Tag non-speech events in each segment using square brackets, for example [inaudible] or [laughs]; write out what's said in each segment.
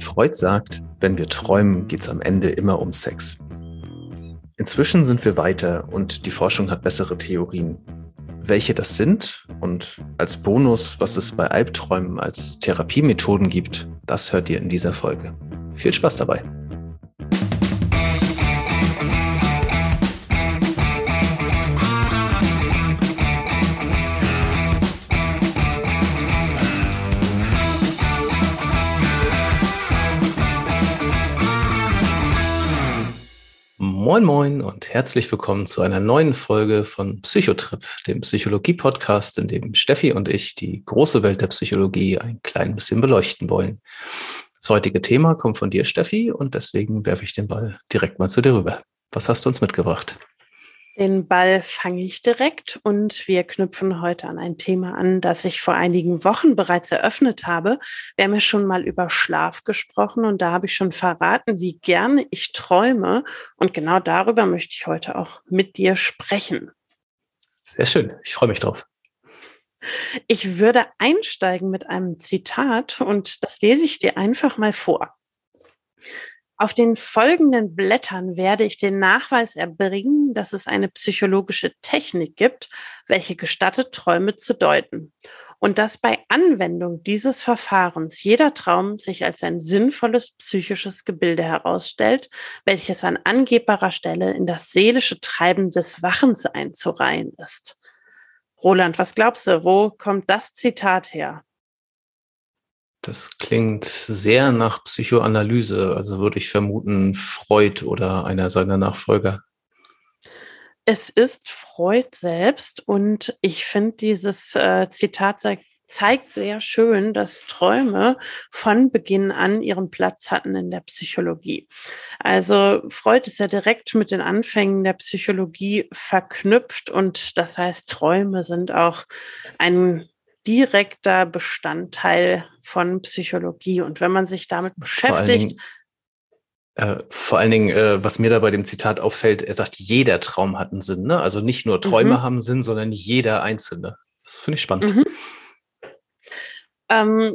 Freud sagt, wenn wir träumen, geht es am Ende immer um Sex. Inzwischen sind wir weiter und die Forschung hat bessere Theorien. Welche das sind und als Bonus, was es bei Albträumen als Therapiemethoden gibt, das hört ihr in dieser Folge. Viel Spaß dabei! Moin Moin und herzlich willkommen zu einer neuen Folge von Psychotrip, dem Psychologie-Podcast, in dem Steffi und ich die große Welt der Psychologie ein klein bisschen beleuchten wollen. Das heutige Thema kommt von dir, Steffi, und deswegen werfe ich den Ball direkt mal zu dir rüber. Was hast du uns mitgebracht? Den Ball fange ich direkt und wir knüpfen heute an ein Thema an, das ich vor einigen Wochen bereits eröffnet habe. Wir haben ja schon mal über Schlaf gesprochen und da habe ich schon verraten, wie gerne ich träume. Und genau darüber möchte ich heute auch mit dir sprechen. Sehr schön. Ich freue mich drauf. Ich würde einsteigen mit einem Zitat und das lese ich dir einfach mal vor. Auf den folgenden Blättern werde ich den Nachweis erbringen, dass es eine psychologische Technik gibt, welche gestattet, Träume zu deuten. Und dass bei Anwendung dieses Verfahrens jeder Traum sich als ein sinnvolles psychisches Gebilde herausstellt, welches an angebbarer Stelle in das seelische Treiben des Wachens einzureihen ist. Roland, was glaubst du, wo kommt das Zitat her? Das klingt sehr nach Psychoanalyse, also würde ich vermuten Freud oder einer seiner Nachfolger. Es ist Freud selbst und ich finde dieses äh, Zitat zeigt, zeigt sehr schön, dass Träume von Beginn an ihren Platz hatten in der Psychologie. Also Freud ist ja direkt mit den Anfängen der Psychologie verknüpft und das heißt, Träume sind auch ein direkter Bestandteil von Psychologie. Und wenn man sich damit beschäftigt, vor allen Dingen, äh, vor allen Dingen äh, was mir da bei dem Zitat auffällt, er sagt, jeder Traum hat einen Sinn. Ne? Also nicht nur Träume mhm. haben Sinn, sondern jeder einzelne. Das finde ich spannend. Mhm. Ähm,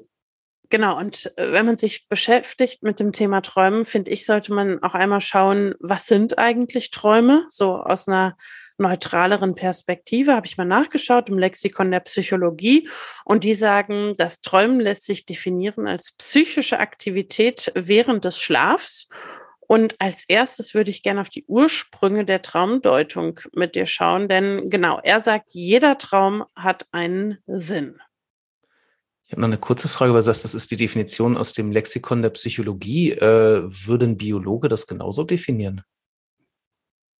Genau, und äh, wenn man sich beschäftigt mit dem Thema Träumen, finde ich, sollte man auch einmal schauen, was sind eigentlich Träume? So aus einer neutraleren Perspektive habe ich mal nachgeschaut im Lexikon der Psychologie und die sagen, das Träumen lässt sich definieren als psychische Aktivität während des Schlafs. Und als erstes würde ich gerne auf die Ursprünge der Traumdeutung mit dir schauen, denn genau, er sagt, jeder Traum hat einen Sinn. Ich habe noch eine kurze Frage, weil du sagst, das ist die Definition aus dem Lexikon der Psychologie. Äh, würde ein Biologe das genauso definieren?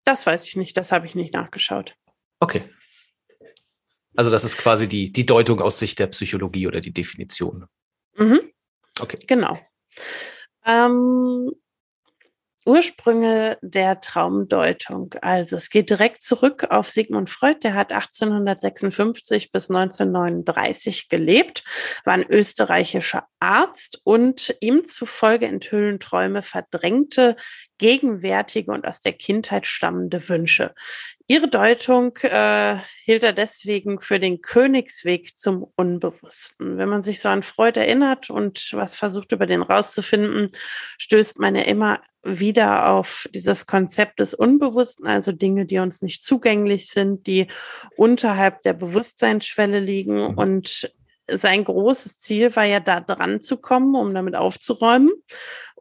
Das weiß ich nicht, das habe ich nicht nachgeschaut. Okay. Also das ist quasi die, die Deutung aus Sicht der Psychologie oder die Definition. Mhm. Okay. Genau. Ähm, Ursprünge der Traumdeutung. Also es geht direkt zurück auf Sigmund Freud, der hat 1856 bis 1939 gelebt, war ein österreichischer Arzt und ihm zufolge enthüllen Träume verdrängte, gegenwärtige und aus der Kindheit stammende Wünsche. Ihre Deutung äh, hielt er deswegen für den Königsweg zum Unbewussten. Wenn man sich so an Freud erinnert und was versucht über den rauszufinden, stößt man ja immer wieder auf dieses Konzept des Unbewussten, also Dinge, die uns nicht zugänglich sind, die unterhalb der Bewusstseinsschwelle liegen. Mhm. Und sein großes Ziel war ja da dran zu kommen, um damit aufzuräumen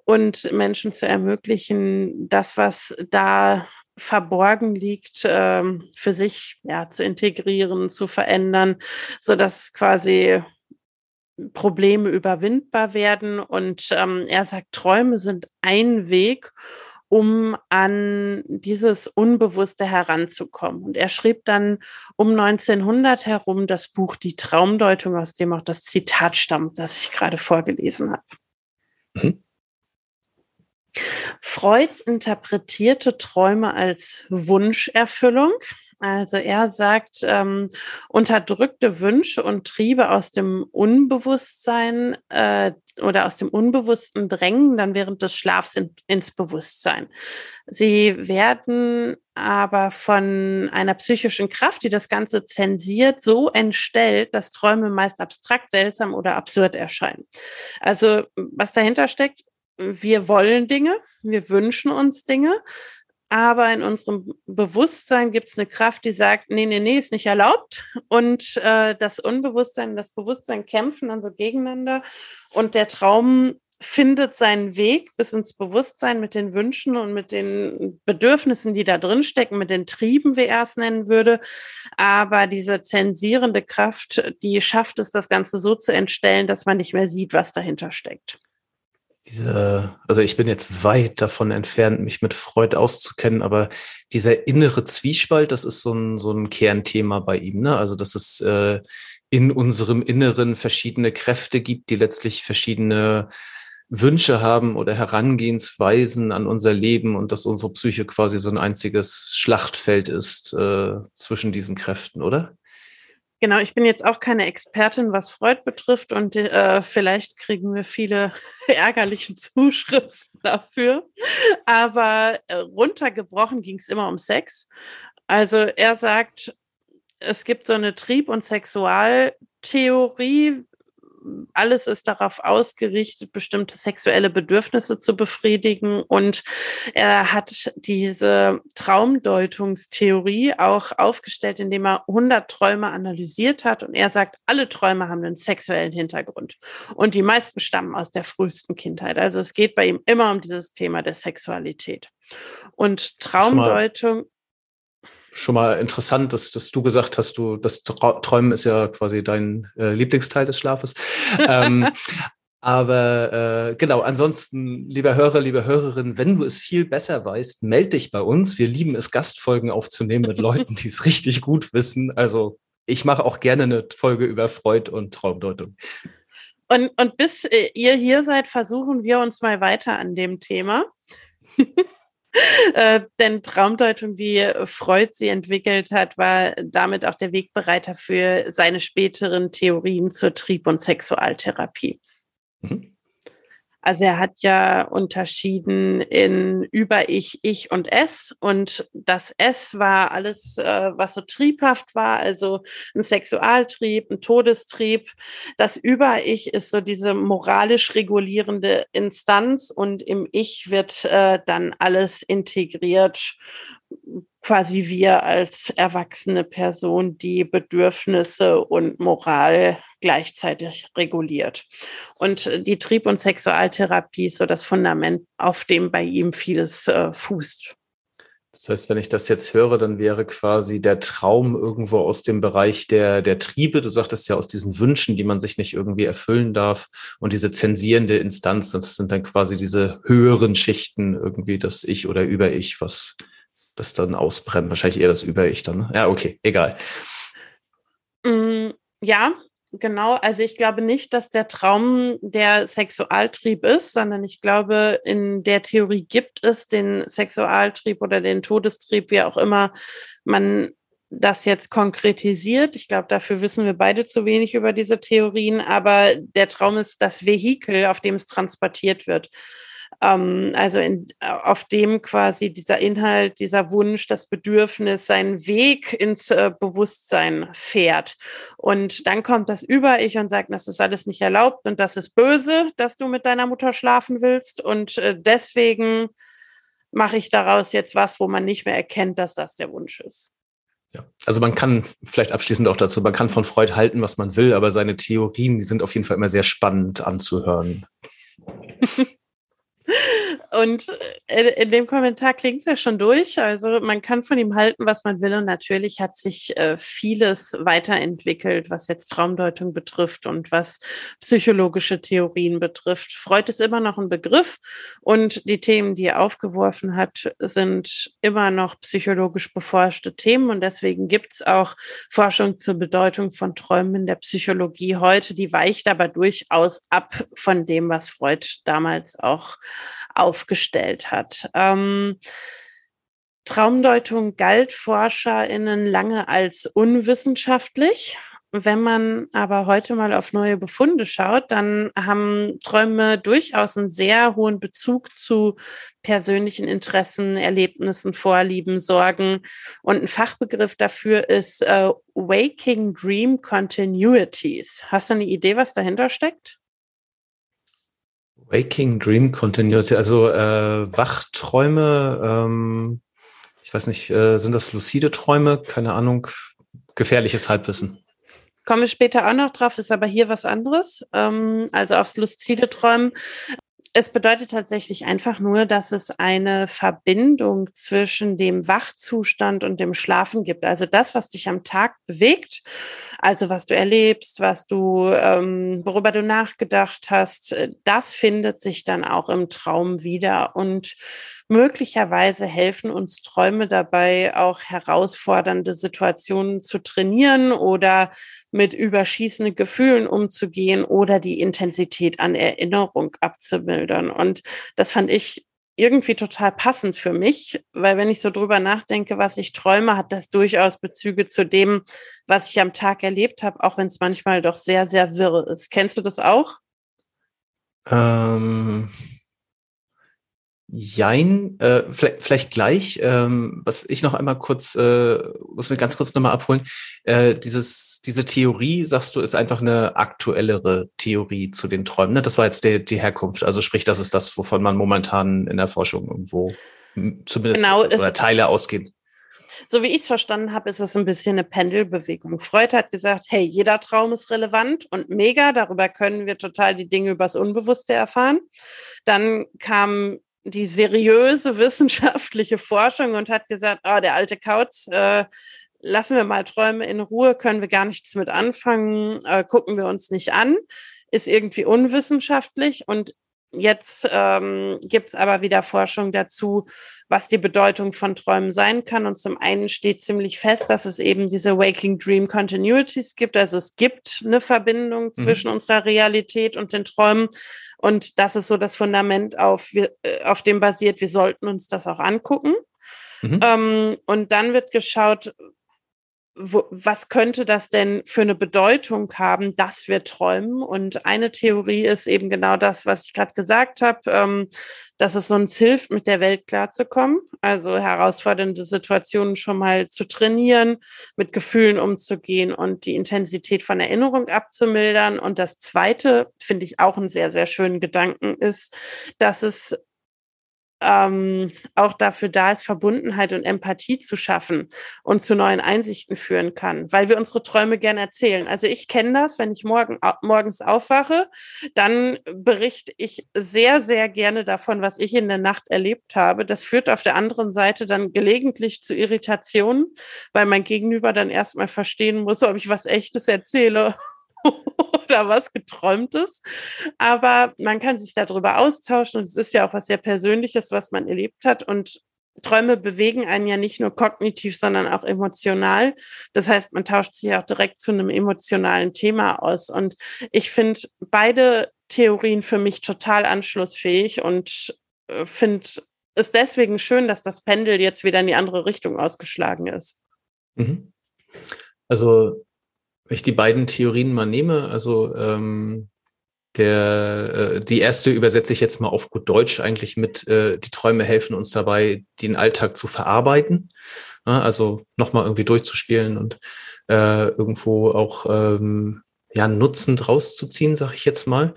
und Menschen zu ermöglichen, das, was da verborgen liegt, ähm, für sich ja zu integrieren, zu verändern, so dass quasi Probleme überwindbar werden. Und ähm, er sagt, Träume sind ein Weg, um an dieses Unbewusste heranzukommen. Und er schrieb dann um 1900 herum das Buch Die Traumdeutung, aus dem auch das Zitat stammt, das ich gerade vorgelesen habe. Mhm. Freud interpretierte Träume als Wunscherfüllung. Also er sagt, ähm, unterdrückte Wünsche und Triebe aus dem Unbewusstsein äh, oder aus dem Unbewussten drängen dann während des Schlafs in, ins Bewusstsein. Sie werden aber von einer psychischen Kraft, die das Ganze zensiert, so entstellt, dass Träume meist abstrakt, seltsam oder absurd erscheinen. Also was dahinter steckt, wir wollen Dinge, wir wünschen uns Dinge, aber in unserem Bewusstsein gibt es eine Kraft, die sagt, nee, nee, nee, ist nicht erlaubt. Und äh, das Unbewusstsein und das Bewusstsein kämpfen dann so gegeneinander. Und der Traum findet seinen Weg bis ins Bewusstsein mit den Wünschen und mit den Bedürfnissen, die da drin stecken, mit den Trieben, wie er es nennen würde. Aber diese zensierende Kraft, die schafft es, das Ganze so zu entstellen, dass man nicht mehr sieht, was dahinter steckt diese, also ich bin jetzt weit davon entfernt, mich mit Freud auszukennen, aber dieser innere Zwiespalt, das ist so ein, so ein Kernthema bei ihm, ne? Also, dass es äh, in unserem Inneren verschiedene Kräfte gibt, die letztlich verschiedene Wünsche haben oder Herangehensweisen an unser Leben und dass unsere Psyche quasi so ein einziges Schlachtfeld ist äh, zwischen diesen Kräften, oder? Genau, ich bin jetzt auch keine Expertin, was Freud betrifft und äh, vielleicht kriegen wir viele [laughs] ärgerliche Zuschriften dafür. Aber äh, runtergebrochen ging es immer um Sex. Also er sagt, es gibt so eine Trieb- und Sexualtheorie, alles ist darauf ausgerichtet, bestimmte sexuelle Bedürfnisse zu befriedigen. Und er hat diese Traumdeutungstheorie auch aufgestellt, indem er 100 Träume analysiert hat. Und er sagt, alle Träume haben einen sexuellen Hintergrund. Und die meisten stammen aus der frühesten Kindheit. Also es geht bei ihm immer um dieses Thema der Sexualität. Und Traumdeutung schon mal interessant, dass, dass du gesagt hast, du das Träumen ist ja quasi dein äh, Lieblingsteil des Schlafes. [laughs] ähm, aber äh, genau, ansonsten, lieber Hörer, liebe Hörerin, wenn du es viel besser weißt, melde dich bei uns. Wir lieben es, Gastfolgen aufzunehmen mit Leuten, [laughs] die es richtig gut wissen. Also ich mache auch gerne eine Folge über Freud und Traumdeutung. Und, und bis äh, ihr hier seid, versuchen wir uns mal weiter an dem Thema. [laughs] [laughs] Äh, denn Traumdeutung, wie Freud sie entwickelt hat, war damit auch der Wegbereiter für seine späteren Theorien zur Trieb- und Sexualtherapie. Mhm. Also er hat ja unterschieden in Über-Ich, Ich und Es. Und das Es war alles, äh, was so triebhaft war, also ein Sexualtrieb, ein Todestrieb. Das Über-Ich ist so diese moralisch regulierende Instanz und im Ich wird äh, dann alles integriert quasi wir als erwachsene Person die Bedürfnisse und Moral gleichzeitig reguliert. Und die Trieb- und Sexualtherapie ist so das Fundament, auf dem bei ihm vieles äh, fußt. Das heißt, wenn ich das jetzt höre, dann wäre quasi der Traum irgendwo aus dem Bereich der, der Triebe. Du sagtest ja aus diesen Wünschen, die man sich nicht irgendwie erfüllen darf. Und diese zensierende Instanz, das sind dann quasi diese höheren Schichten irgendwie das Ich oder Über-Ich, was das dann ausbrennen. Wahrscheinlich eher das Über-Ich dann. Ne? Ja, okay, egal. Mm, ja, genau. Also ich glaube nicht, dass der Traum der Sexualtrieb ist, sondern ich glaube, in der Theorie gibt es den Sexualtrieb oder den Todestrieb, wie auch immer man das jetzt konkretisiert. Ich glaube, dafür wissen wir beide zu wenig über diese Theorien, aber der Traum ist das Vehikel, auf dem es transportiert wird ähm, also in, auf dem quasi dieser Inhalt, dieser Wunsch, das Bedürfnis seinen Weg ins äh, Bewusstsein fährt. Und dann kommt das Über-Ich und sagt, das ist alles nicht erlaubt und das ist böse, dass du mit deiner Mutter schlafen willst. Und äh, deswegen mache ich daraus jetzt was, wo man nicht mehr erkennt, dass das der Wunsch ist. Ja, also man kann vielleicht abschließend auch dazu, man kann von Freud halten, was man will, aber seine Theorien, die sind auf jeden Fall immer sehr spannend anzuhören. [laughs] Und äh, in dem Kommentar klingt es ja schon durch. Also man kann von ihm halten, was man will. Und natürlich hat sich äh, vieles weiterentwickelt, was jetzt Traumdeutung betrifft und was psychologische Theorien betrifft. Freud ist immer noch ein Begriff und die Themen, die er aufgeworfen hat, sind immer noch psychologisch beforschte Themen. Und deswegen gibt es auch Forschung zur Bedeutung von Träumen in der Psychologie heute. Die weicht aber durchaus ab von dem, was Freud damals auch aufgestellt hat. Ähm, Traumdeutung galt ForscherInnen lange als unwissenschaftlich. Wenn man aber heute mal auf neue Befunde schaut, dann haben Träume durchaus einen sehr hohen Bezug zu persönlichen Interessen, Erlebnissen, Vorlieben, Sorgen. Und ein Fachbegriff dafür ist äh, Waking Dream Continuities. Hast du eine Idee, was dahinter steckt? Waking Dream Continuity, also äh, Wachträume, ähm, ich weiß nicht, äh, sind das lucide Träume? Keine Ahnung, gefährliches Halbwissen. Kommen wir später auch noch drauf, ist aber hier was anderes. Ähm, also aufs lucide Träumen. Es bedeutet tatsächlich einfach nur, dass es eine Verbindung zwischen dem Wachzustand und dem Schlafen gibt. Also das, was dich am Tag bewegt, also was du erlebst, was du, ähm, worüber du nachgedacht hast, äh, das findet sich dann auch im Traum wieder. Und möglicherweise helfen uns Träume dabei, auch herausfordernde Situationen zu trainieren oder mit überschießenden Gefühlen umzugehen oder die Intensität an Erinnerung abzumildern. Und das fand ich irgendwie total passend für mich, weil wenn ich so drüber nachdenke, was ich träume, hat das durchaus Bezüge zu dem, was ich am Tag erlebt habe, auch wenn es manchmal doch sehr, sehr wirr ist. Kennst du das auch? Ähm, Jein, äh, vielleicht, vielleicht gleich. Ähm, was ich noch einmal kurz, äh, muss mir ganz kurz nochmal abholen. Äh, dieses, diese Theorie, sagst du, ist einfach eine aktuellere Theorie zu den Träumen. Ne? Das war jetzt die, die Herkunft. Also sprich, das ist das, wovon man momentan in der Forschung irgendwo zumindest genau, oder Teile ausgehen. So wie ich es verstanden habe, ist es ein bisschen eine Pendelbewegung. Freud hat gesagt, hey, jeder Traum ist relevant und mega, darüber können wir total die Dinge übers Unbewusste erfahren. Dann kam die seriöse wissenschaftliche Forschung und hat gesagt, oh, der alte Kauz, äh, lassen wir mal Träume in Ruhe, können wir gar nichts mit anfangen, äh, gucken wir uns nicht an, ist irgendwie unwissenschaftlich und Jetzt ähm, gibt es aber wieder Forschung dazu, was die Bedeutung von Träumen sein kann. Und zum einen steht ziemlich fest, dass es eben diese Waking Dream Continuities gibt. Also es gibt eine Verbindung mhm. zwischen unserer Realität und den Träumen. Und das ist so das Fundament, auf, äh, auf dem basiert, wir sollten uns das auch angucken. Mhm. Ähm, und dann wird geschaut, wo, was könnte das denn für eine Bedeutung haben, dass wir träumen? Und eine Theorie ist eben genau das, was ich gerade gesagt habe, ähm, dass es uns hilft, mit der Welt klarzukommen, also herausfordernde Situationen schon mal zu trainieren, mit Gefühlen umzugehen und die Intensität von Erinnerung abzumildern. Und das Zweite, finde ich auch einen sehr, sehr schönen Gedanken, ist, dass es ähm, auch dafür da ist, Verbundenheit und Empathie zu schaffen und zu neuen Einsichten führen kann, weil wir unsere Träume gerne erzählen. Also ich kenne das, wenn ich morgen, morgens aufwache, dann berichte ich sehr, sehr gerne davon, was ich in der Nacht erlebt habe. Das führt auf der anderen Seite dann gelegentlich zu Irritationen, weil mein Gegenüber dann erstmal verstehen muss, ob ich was Echtes erzähle [laughs] oder was geträumtes. Aber man kann sich darüber austauschen und es ist ja auch was sehr Persönliches, was man erlebt hat. Und Träume bewegen einen ja nicht nur kognitiv, sondern auch emotional. Das heißt, man tauscht sich auch direkt zu einem emotionalen Thema aus. Und ich finde beide Theorien für mich total anschlussfähig und äh, finde es deswegen schön, dass das Pendel jetzt wieder in die andere Richtung ausgeschlagen ist. Mhm. Also ich die beiden Theorien mal nehme, also ähm, der, äh, die erste übersetze ich jetzt mal auf gut Deutsch eigentlich mit, äh, die Träume helfen uns dabei, den Alltag zu verarbeiten. Ja, also nochmal irgendwie durchzuspielen und äh, irgendwo auch ähm, ja, Nutzen draus zu ziehen, sag ich jetzt mal.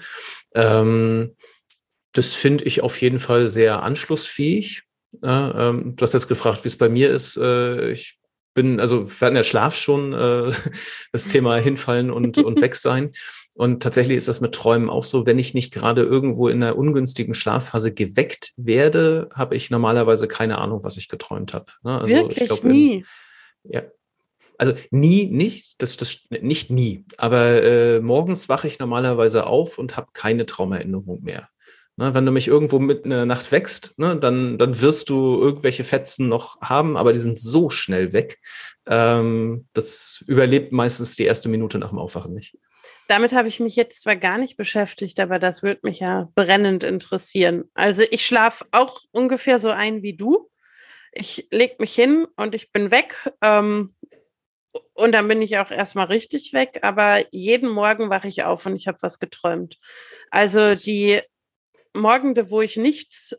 Ähm, das finde ich auf jeden Fall sehr anschlussfähig. Ja, ähm, du hast jetzt gefragt, wie es bei mir ist. Äh, ich bin, also wir hatten ja Schlaf schon, äh, [laughs] das Thema hinfallen und, und [laughs] weg sein. Und tatsächlich ist das mit Träumen auch so, wenn ich nicht gerade irgendwo in einer ungünstigen Schlafphase geweckt werde, habe ich normalerweise keine Ahnung, was ich geträumt habe. Ne? Also Wirklich ich glaub, nie? ja. Also nie, nicht, das, das nicht nie, aber äh, morgens wache ich normalerweise auf und habe keine Traumerinnerung mehr. Ne, wenn du mich irgendwo mitten in der Nacht wächst, ne, dann, dann wirst du irgendwelche Fetzen noch haben, aber die sind so schnell weg. Ähm, das überlebt meistens die erste Minute nach dem Aufwachen nicht. Damit habe ich mich jetzt zwar gar nicht beschäftigt, aber das würde mich ja brennend interessieren. Also ich schlafe auch ungefähr so ein wie du. Ich lege mich hin und ich bin weg. Ähm, und dann bin ich auch erstmal richtig weg, aber jeden Morgen wache ich auf und ich habe was geträumt. Also die Morgende, wo ich nichts,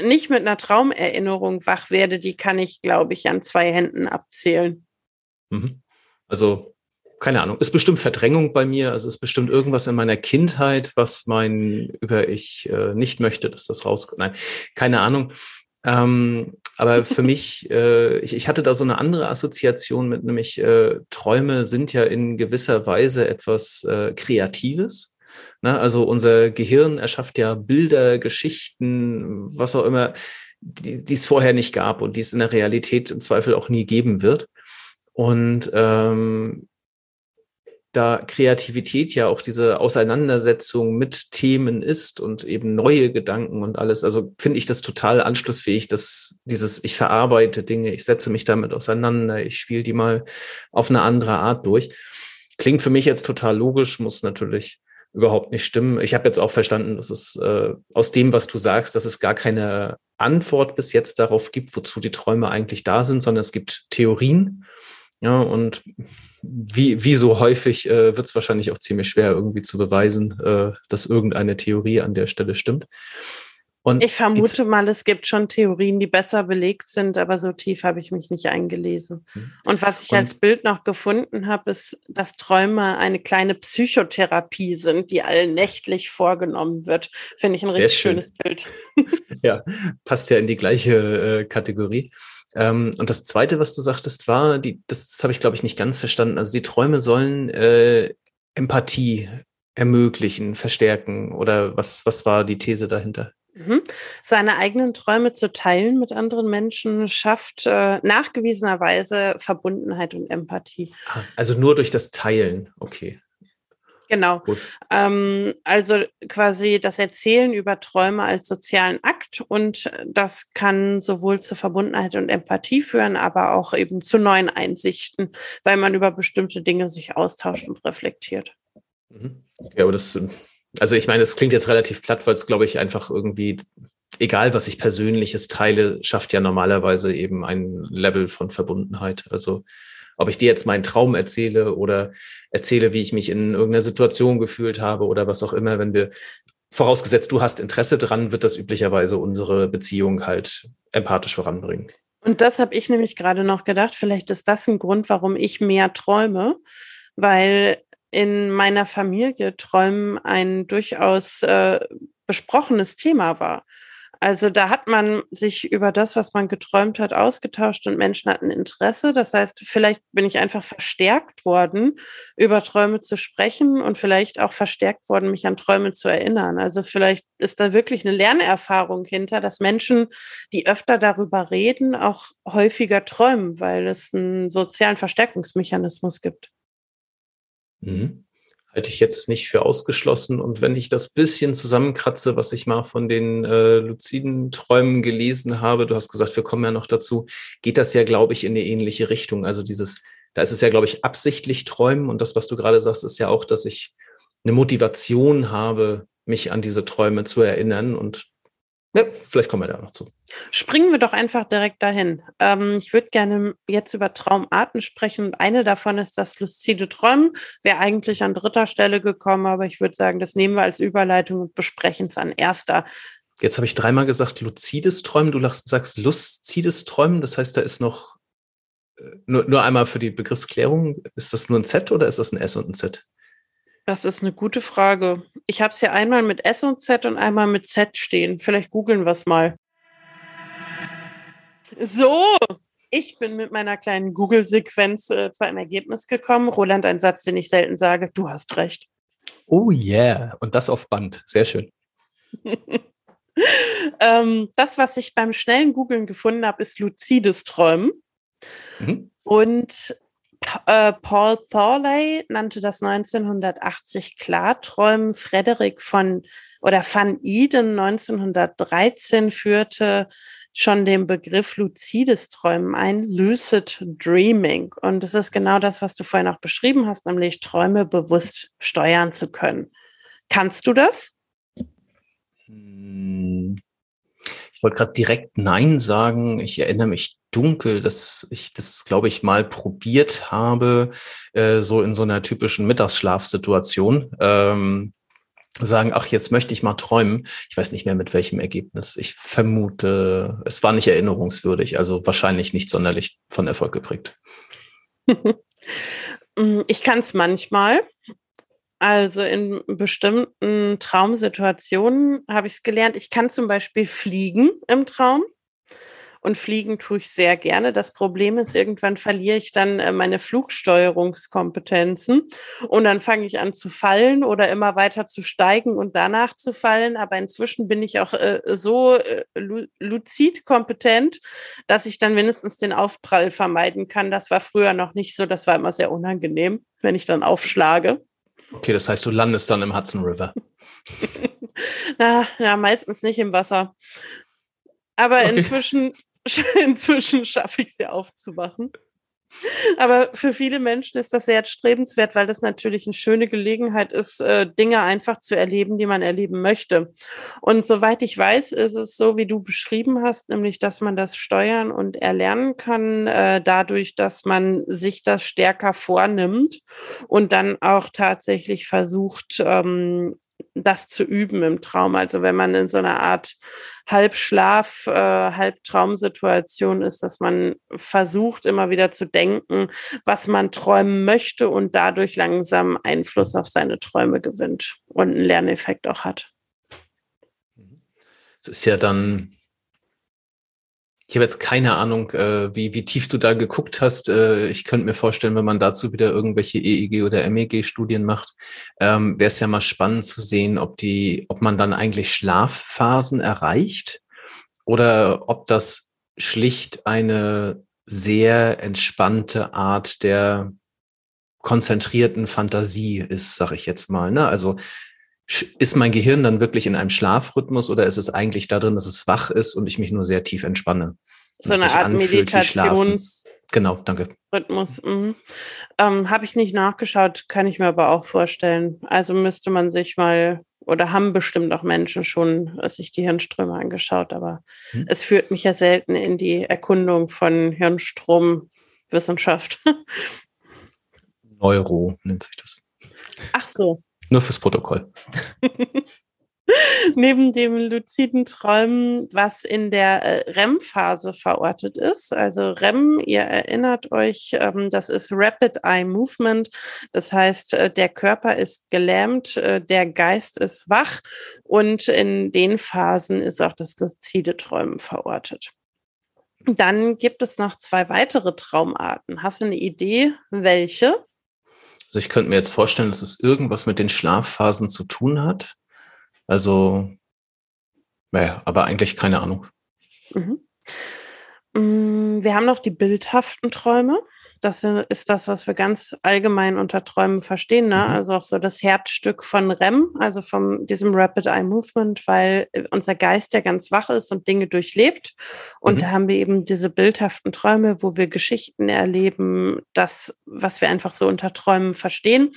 nicht mit einer Traumerinnerung wach werde, die kann ich, glaube ich, an zwei Händen abzählen. Mhm. Also keine Ahnung, ist bestimmt Verdrängung bei mir, also ist bestimmt irgendwas in meiner Kindheit, was mein über ich äh, nicht möchte, dass das rauskommt. Nein, keine Ahnung. Ähm, aber für mich, [laughs] äh, ich, ich hatte da so eine andere Assoziation mit, nämlich äh, Träume sind ja in gewisser Weise etwas äh, Kreatives. Ne? Also unser Gehirn erschafft ja Bilder, Geschichten, was auch immer, die, die es vorher nicht gab und die es in der Realität im Zweifel auch nie geben wird. Und ähm, da Kreativität ja auch diese Auseinandersetzung mit Themen ist und eben neue Gedanken und alles. Also finde ich das total anschlussfähig, dass dieses, ich verarbeite Dinge, ich setze mich damit auseinander, ich spiele die mal auf eine andere Art durch. Klingt für mich jetzt total logisch, muss natürlich überhaupt nicht stimmen. Ich habe jetzt auch verstanden, dass es äh, aus dem, was du sagst, dass es gar keine Antwort bis jetzt darauf gibt, wozu die Träume eigentlich da sind, sondern es gibt Theorien. Ja, und wie, wie so häufig äh, wird es wahrscheinlich auch ziemlich schwer, irgendwie zu beweisen, äh, dass irgendeine Theorie an der Stelle stimmt. Und ich vermute mal, es gibt schon Theorien, die besser belegt sind, aber so tief habe ich mich nicht eingelesen. Hm. Und was ich und als Bild noch gefunden habe, ist, dass Träume eine kleine Psychotherapie sind, die allnächtlich vorgenommen wird. Finde ich ein richtig schön. schönes Bild. [laughs] ja, passt ja in die gleiche äh, Kategorie. Ähm, und das Zweite, was du sagtest, war, die, das, das habe ich, glaube ich, nicht ganz verstanden. Also die Träume sollen äh, Empathie ermöglichen, verstärken oder was, was war die These dahinter? Mhm. Seine eigenen Träume zu teilen mit anderen Menschen schafft äh, nachgewiesenerweise Verbundenheit und Empathie. Ah, also nur durch das Teilen, okay. Genau. Ähm, also quasi das Erzählen über Träume als sozialen Akt und das kann sowohl zur Verbundenheit und Empathie führen, aber auch eben zu neuen Einsichten, weil man über bestimmte Dinge sich austauscht und reflektiert. Mhm. Okay, aber das, also ich meine, es klingt jetzt relativ platt, weil es, glaube ich, einfach irgendwie, egal was ich Persönliches teile, schafft ja normalerweise eben ein Level von Verbundenheit. Also ob ich dir jetzt meinen Traum erzähle oder erzähle, wie ich mich in irgendeiner Situation gefühlt habe oder was auch immer, wenn wir vorausgesetzt, du hast Interesse dran, wird das üblicherweise unsere Beziehung halt empathisch voranbringen. Und das habe ich nämlich gerade noch gedacht. Vielleicht ist das ein Grund, warum ich mehr träume, weil in meiner Familie Träumen ein durchaus äh, besprochenes Thema war. Also da hat man sich über das, was man geträumt hat, ausgetauscht und Menschen hatten Interesse. Das heißt, vielleicht bin ich einfach verstärkt worden, über Träume zu sprechen und vielleicht auch verstärkt worden, mich an Träume zu erinnern. Also vielleicht ist da wirklich eine Lernerfahrung hinter, dass Menschen, die öfter darüber reden, auch häufiger träumen, weil es einen sozialen Verstärkungsmechanismus gibt. Mhm halte ich jetzt nicht für ausgeschlossen. Und wenn ich das bisschen zusammenkratze, was ich mal von den äh, luziden Träumen gelesen habe, du hast gesagt, wir kommen ja noch dazu, geht das ja, glaube ich, in eine ähnliche Richtung. Also dieses, da ist es ja, glaube ich, absichtlich träumen. Und das, was du gerade sagst, ist ja auch, dass ich eine Motivation habe, mich an diese Träume zu erinnern. Und ja, vielleicht kommen wir da noch zu. Springen wir doch einfach direkt dahin. Ähm, ich würde gerne jetzt über Traumarten sprechen. Und eine davon ist das luzide Träumen. Wäre eigentlich an dritter Stelle gekommen, aber ich würde sagen, das nehmen wir als Überleitung und besprechen es an erster. Jetzt habe ich dreimal gesagt, luzides Träumen. Du sagst luzides Träumen. Das heißt, da ist noch äh, nur, nur einmal für die Begriffsklärung. Ist das nur ein Z oder ist das ein S und ein Z? Das ist eine gute Frage. Ich habe es hier einmal mit S und Z und einmal mit Z stehen. Vielleicht googeln wir es mal. So, ich bin mit meiner kleinen Google-Sequenz äh, zu einem Ergebnis gekommen. Roland, ein Satz, den ich selten sage. Du hast recht. Oh yeah, und das auf Band. Sehr schön. [laughs] ähm, das, was ich beim schnellen Googlen gefunden habe, ist luzides Träumen. Mhm. Und äh, Paul Thorley nannte das 1980 Klarträumen. Frederik von oder Van Eden 1913 führte schon den Begriff luzides Träumen ein, lucid dreaming. Und es ist genau das, was du vorhin auch beschrieben hast, nämlich Träume bewusst steuern zu können. Kannst du das? Hm. Ich wollte gerade direkt Nein sagen. Ich erinnere mich dunkel, dass ich das, glaube ich, mal probiert habe, äh, so in so einer typischen Mittagsschlafsituation. Ähm, sagen, ach, jetzt möchte ich mal träumen. Ich weiß nicht mehr mit welchem Ergebnis. Ich vermute, es war nicht erinnerungswürdig, also wahrscheinlich nicht sonderlich von Erfolg geprägt. [laughs] Ich kann es manchmal. Also in bestimmten Traumsituationen habe ich es gelernt. Ich kann zum Beispiel fliegen im Traum. Und fliegen tue ich sehr gerne. Das Problem ist, irgendwann verliere ich dann äh, meine Flugsteuerungskompetenzen und dann fange ich an zu fallen oder immer weiter zu steigen und danach zu fallen. Aber inzwischen bin ich auch äh, so äh, luzid kompetent, dass ich dann mindestens den Aufprall vermeiden kann. Das war früher noch nicht so. Das war immer sehr unangenehm, wenn ich dann aufschlage. Okay, das heißt, du landest dann im Hudson River. [laughs] na, na, meistens nicht im Wasser. Aber okay. inzwischen [laughs] Inzwischen schaffe ich es ja aufzuwachen. Aber für viele Menschen ist das sehr erstrebenswert, weil das natürlich eine schöne Gelegenheit ist, äh, Dinge einfach zu erleben, die man erleben möchte. Und soweit ich weiß, ist es so, wie du beschrieben hast, nämlich, dass man das steuern und erlernen kann, äh, dadurch, dass man sich das stärker vornimmt und dann auch tatsächlich versucht, ähm, das zu üben im Traum. Also wenn man in so einer Art Halbschlaf, äh, Halbtraumsituation ist, dass man versucht, immer wieder zu denken, was man träumen möchte und dadurch langsam Einfluss auf seine Träume gewinnt und einen Lerneffekt auch hat. Es ist ja dann ich habe jetzt keine Ahnung, äh, wie, wie tief du da geguckt hast. Äh, ich könnte mir vorstellen, wenn man dazu wieder irgendwelche EEG oder MEG-Studien macht, ähm, wäre es ja mal spannend zu sehen, ob die, ob man dann eigentlich Schlafphasen erreicht oder ob das schlicht eine sehr entspannte Art der konzentrierten Fantasie ist, sag ich jetzt mal. Ne? Also ist mein Gehirn dann wirklich in einem Schlafrhythmus oder ist es eigentlich darin, dass es wach ist und ich mich nur sehr tief entspanne? So eine Art Meditations. Genau, danke. Rhythmus. Mhm. Ähm, Habe ich nicht nachgeschaut, kann ich mir aber auch vorstellen. Also müsste man sich mal, oder haben bestimmt auch Menschen schon sich die Hirnströme angeschaut, aber hm. es führt mich ja selten in die Erkundung von Hirnstromwissenschaft. [laughs] Neuro nennt sich das. Ach so, nur fürs Protokoll. [laughs] Neben dem luziden Träumen, was in der äh, REM-Phase verortet ist. Also REM, ihr erinnert euch, ähm, das ist Rapid Eye Movement. Das heißt, äh, der Körper ist gelähmt, äh, der Geist ist wach und in den Phasen ist auch das luzide Träumen verortet. Dann gibt es noch zwei weitere Traumarten. Hast du eine Idee, welche? Also ich könnte mir jetzt vorstellen, dass es irgendwas mit den Schlafphasen zu tun hat. Also, naja, aber eigentlich keine Ahnung. Mhm. Mm, wir haben noch die bildhaften Träume. Das ist das, was wir ganz allgemein unter Träumen verstehen. Ne? Mhm. Also auch so das Herzstück von REM, also von diesem Rapid Eye Movement, weil äh, unser Geist ja ganz wach ist und Dinge durchlebt. Und mhm. da haben wir eben diese bildhaften Träume, wo wir Geschichten erleben, das, was wir einfach so unter Träumen verstehen.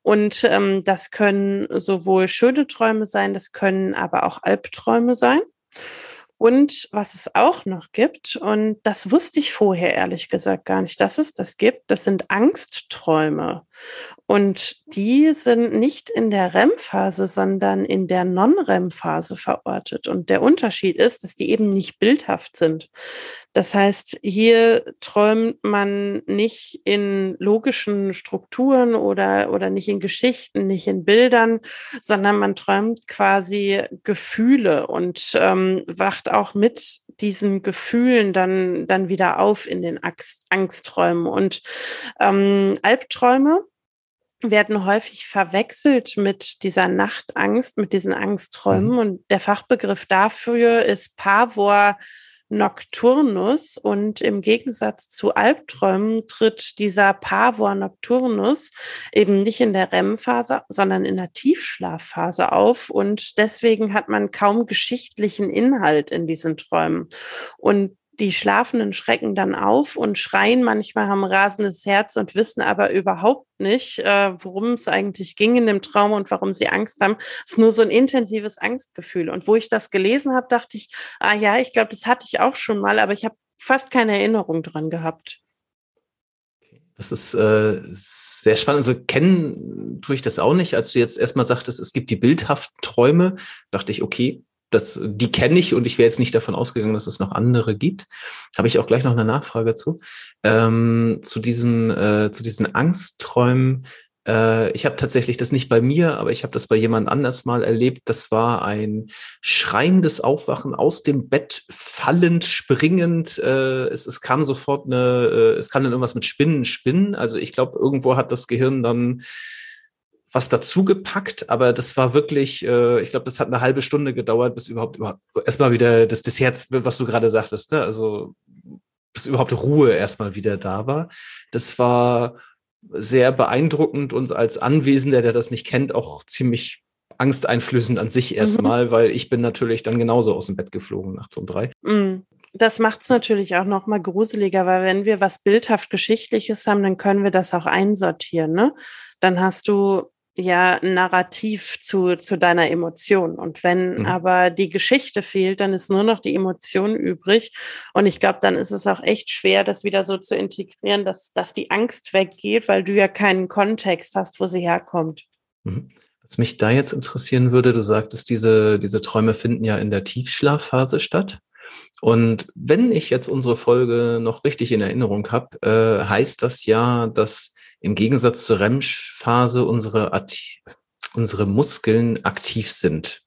Und ähm, das können sowohl schöne Träume sein, das können aber auch Albträume sein. Und was es auch noch gibt, und das wusste ich vorher ehrlich gesagt gar nicht, dass es das gibt, das sind Angstträume. Und die sind nicht in der REM-Phase, sondern in der Non-REM-Phase verortet. Und der Unterschied ist, dass die eben nicht bildhaft sind. Das heißt, hier träumt man nicht in logischen Strukturen oder, oder nicht in Geschichten, nicht in Bildern, sondern man träumt quasi Gefühle und ähm, wacht auch mit diesen Gefühlen dann, dann wieder auf in den Angst, Angstträumen. Und ähm, Albträume werden häufig verwechselt mit dieser Nachtangst, mit diesen Angstträumen. Mhm. Und der Fachbegriff dafür ist Pavor Nocturnus und im Gegensatz zu Albträumen tritt dieser Pavor Nocturnus eben nicht in der REM-Phase, sondern in der Tiefschlafphase auf und deswegen hat man kaum geschichtlichen Inhalt in diesen Träumen. Und die Schlafenden schrecken dann auf und schreien manchmal, haben rasendes Herz und wissen aber überhaupt nicht, äh, worum es eigentlich ging in dem Traum und warum sie Angst haben. Es ist nur so ein intensives Angstgefühl. Und wo ich das gelesen habe, dachte ich, ah ja, ich glaube, das hatte ich auch schon mal, aber ich habe fast keine Erinnerung dran gehabt. Das ist äh, sehr spannend. Also kennen tue ich das auch nicht. Als du jetzt erstmal sagtest, es gibt die bildhaften Träume, dachte ich, okay, das, die kenne ich und ich wäre jetzt nicht davon ausgegangen, dass es noch andere gibt. Habe ich auch gleich noch eine Nachfrage zu. Ähm, zu diesem, äh, zu diesen Angstträumen. Äh, ich habe tatsächlich das nicht bei mir, aber ich habe das bei jemand anders mal erlebt. Das war ein schreiendes Aufwachen aus dem Bett, fallend, springend. Äh, es, es kam sofort eine, äh, es kann dann irgendwas mit Spinnen spinnen. Also ich glaube, irgendwo hat das Gehirn dann was dazu gepackt, aber das war wirklich, äh, ich glaube, das hat eine halbe Stunde gedauert, bis überhaupt, überhaupt erstmal wieder das, Herz, was du gerade sagtest, ne? also bis überhaupt Ruhe erstmal wieder da war. Das war sehr beeindruckend und als Anwesender, der das nicht kennt, auch ziemlich angsteinflößend an sich mhm. erstmal, mhm. weil ich bin natürlich dann genauso aus dem Bett geflogen nachts um drei. Mhm. Das macht es natürlich auch noch mal gruseliger, weil wenn wir was bildhaft Geschichtliches haben, dann können wir das auch einsortieren. Ne? Dann hast du ja Narrativ zu, zu deiner Emotion. Und wenn mhm. aber die Geschichte fehlt, dann ist nur noch die Emotion übrig. Und ich glaube, dann ist es auch echt schwer, das wieder so zu integrieren, dass, dass die Angst weggeht, weil du ja keinen Kontext hast, wo sie herkommt. Mhm. Was mich da jetzt interessieren würde, du sagtest, diese, diese Träume finden ja in der Tiefschlafphase statt. Und wenn ich jetzt unsere Folge noch richtig in Erinnerung habe, äh, heißt das ja, dass im Gegensatz zur REM-Phase unsere, unsere Muskeln aktiv sind.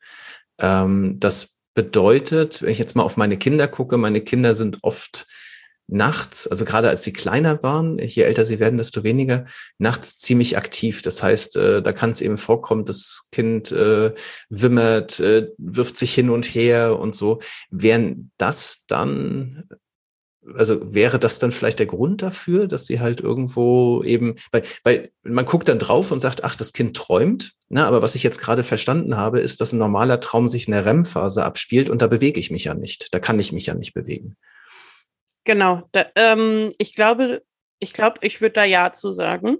Ähm, das bedeutet, wenn ich jetzt mal auf meine Kinder gucke, meine Kinder sind oft nachts, also gerade als sie kleiner waren, je älter sie werden, desto weniger, nachts ziemlich aktiv. Das heißt, äh, da kann es eben vorkommen, das Kind äh, wimmert, äh, wirft sich hin und her und so. Wären das dann also wäre das dann vielleicht der Grund dafür, dass sie halt irgendwo eben, weil, weil man guckt dann drauf und sagt, ach, das Kind träumt. Na, aber was ich jetzt gerade verstanden habe, ist, dass ein normaler Traum sich in der REM-Phase abspielt und da bewege ich mich ja nicht. Da kann ich mich ja nicht bewegen. Genau. Da, ähm, ich glaube, ich glaube, ich würde da Ja zu sagen.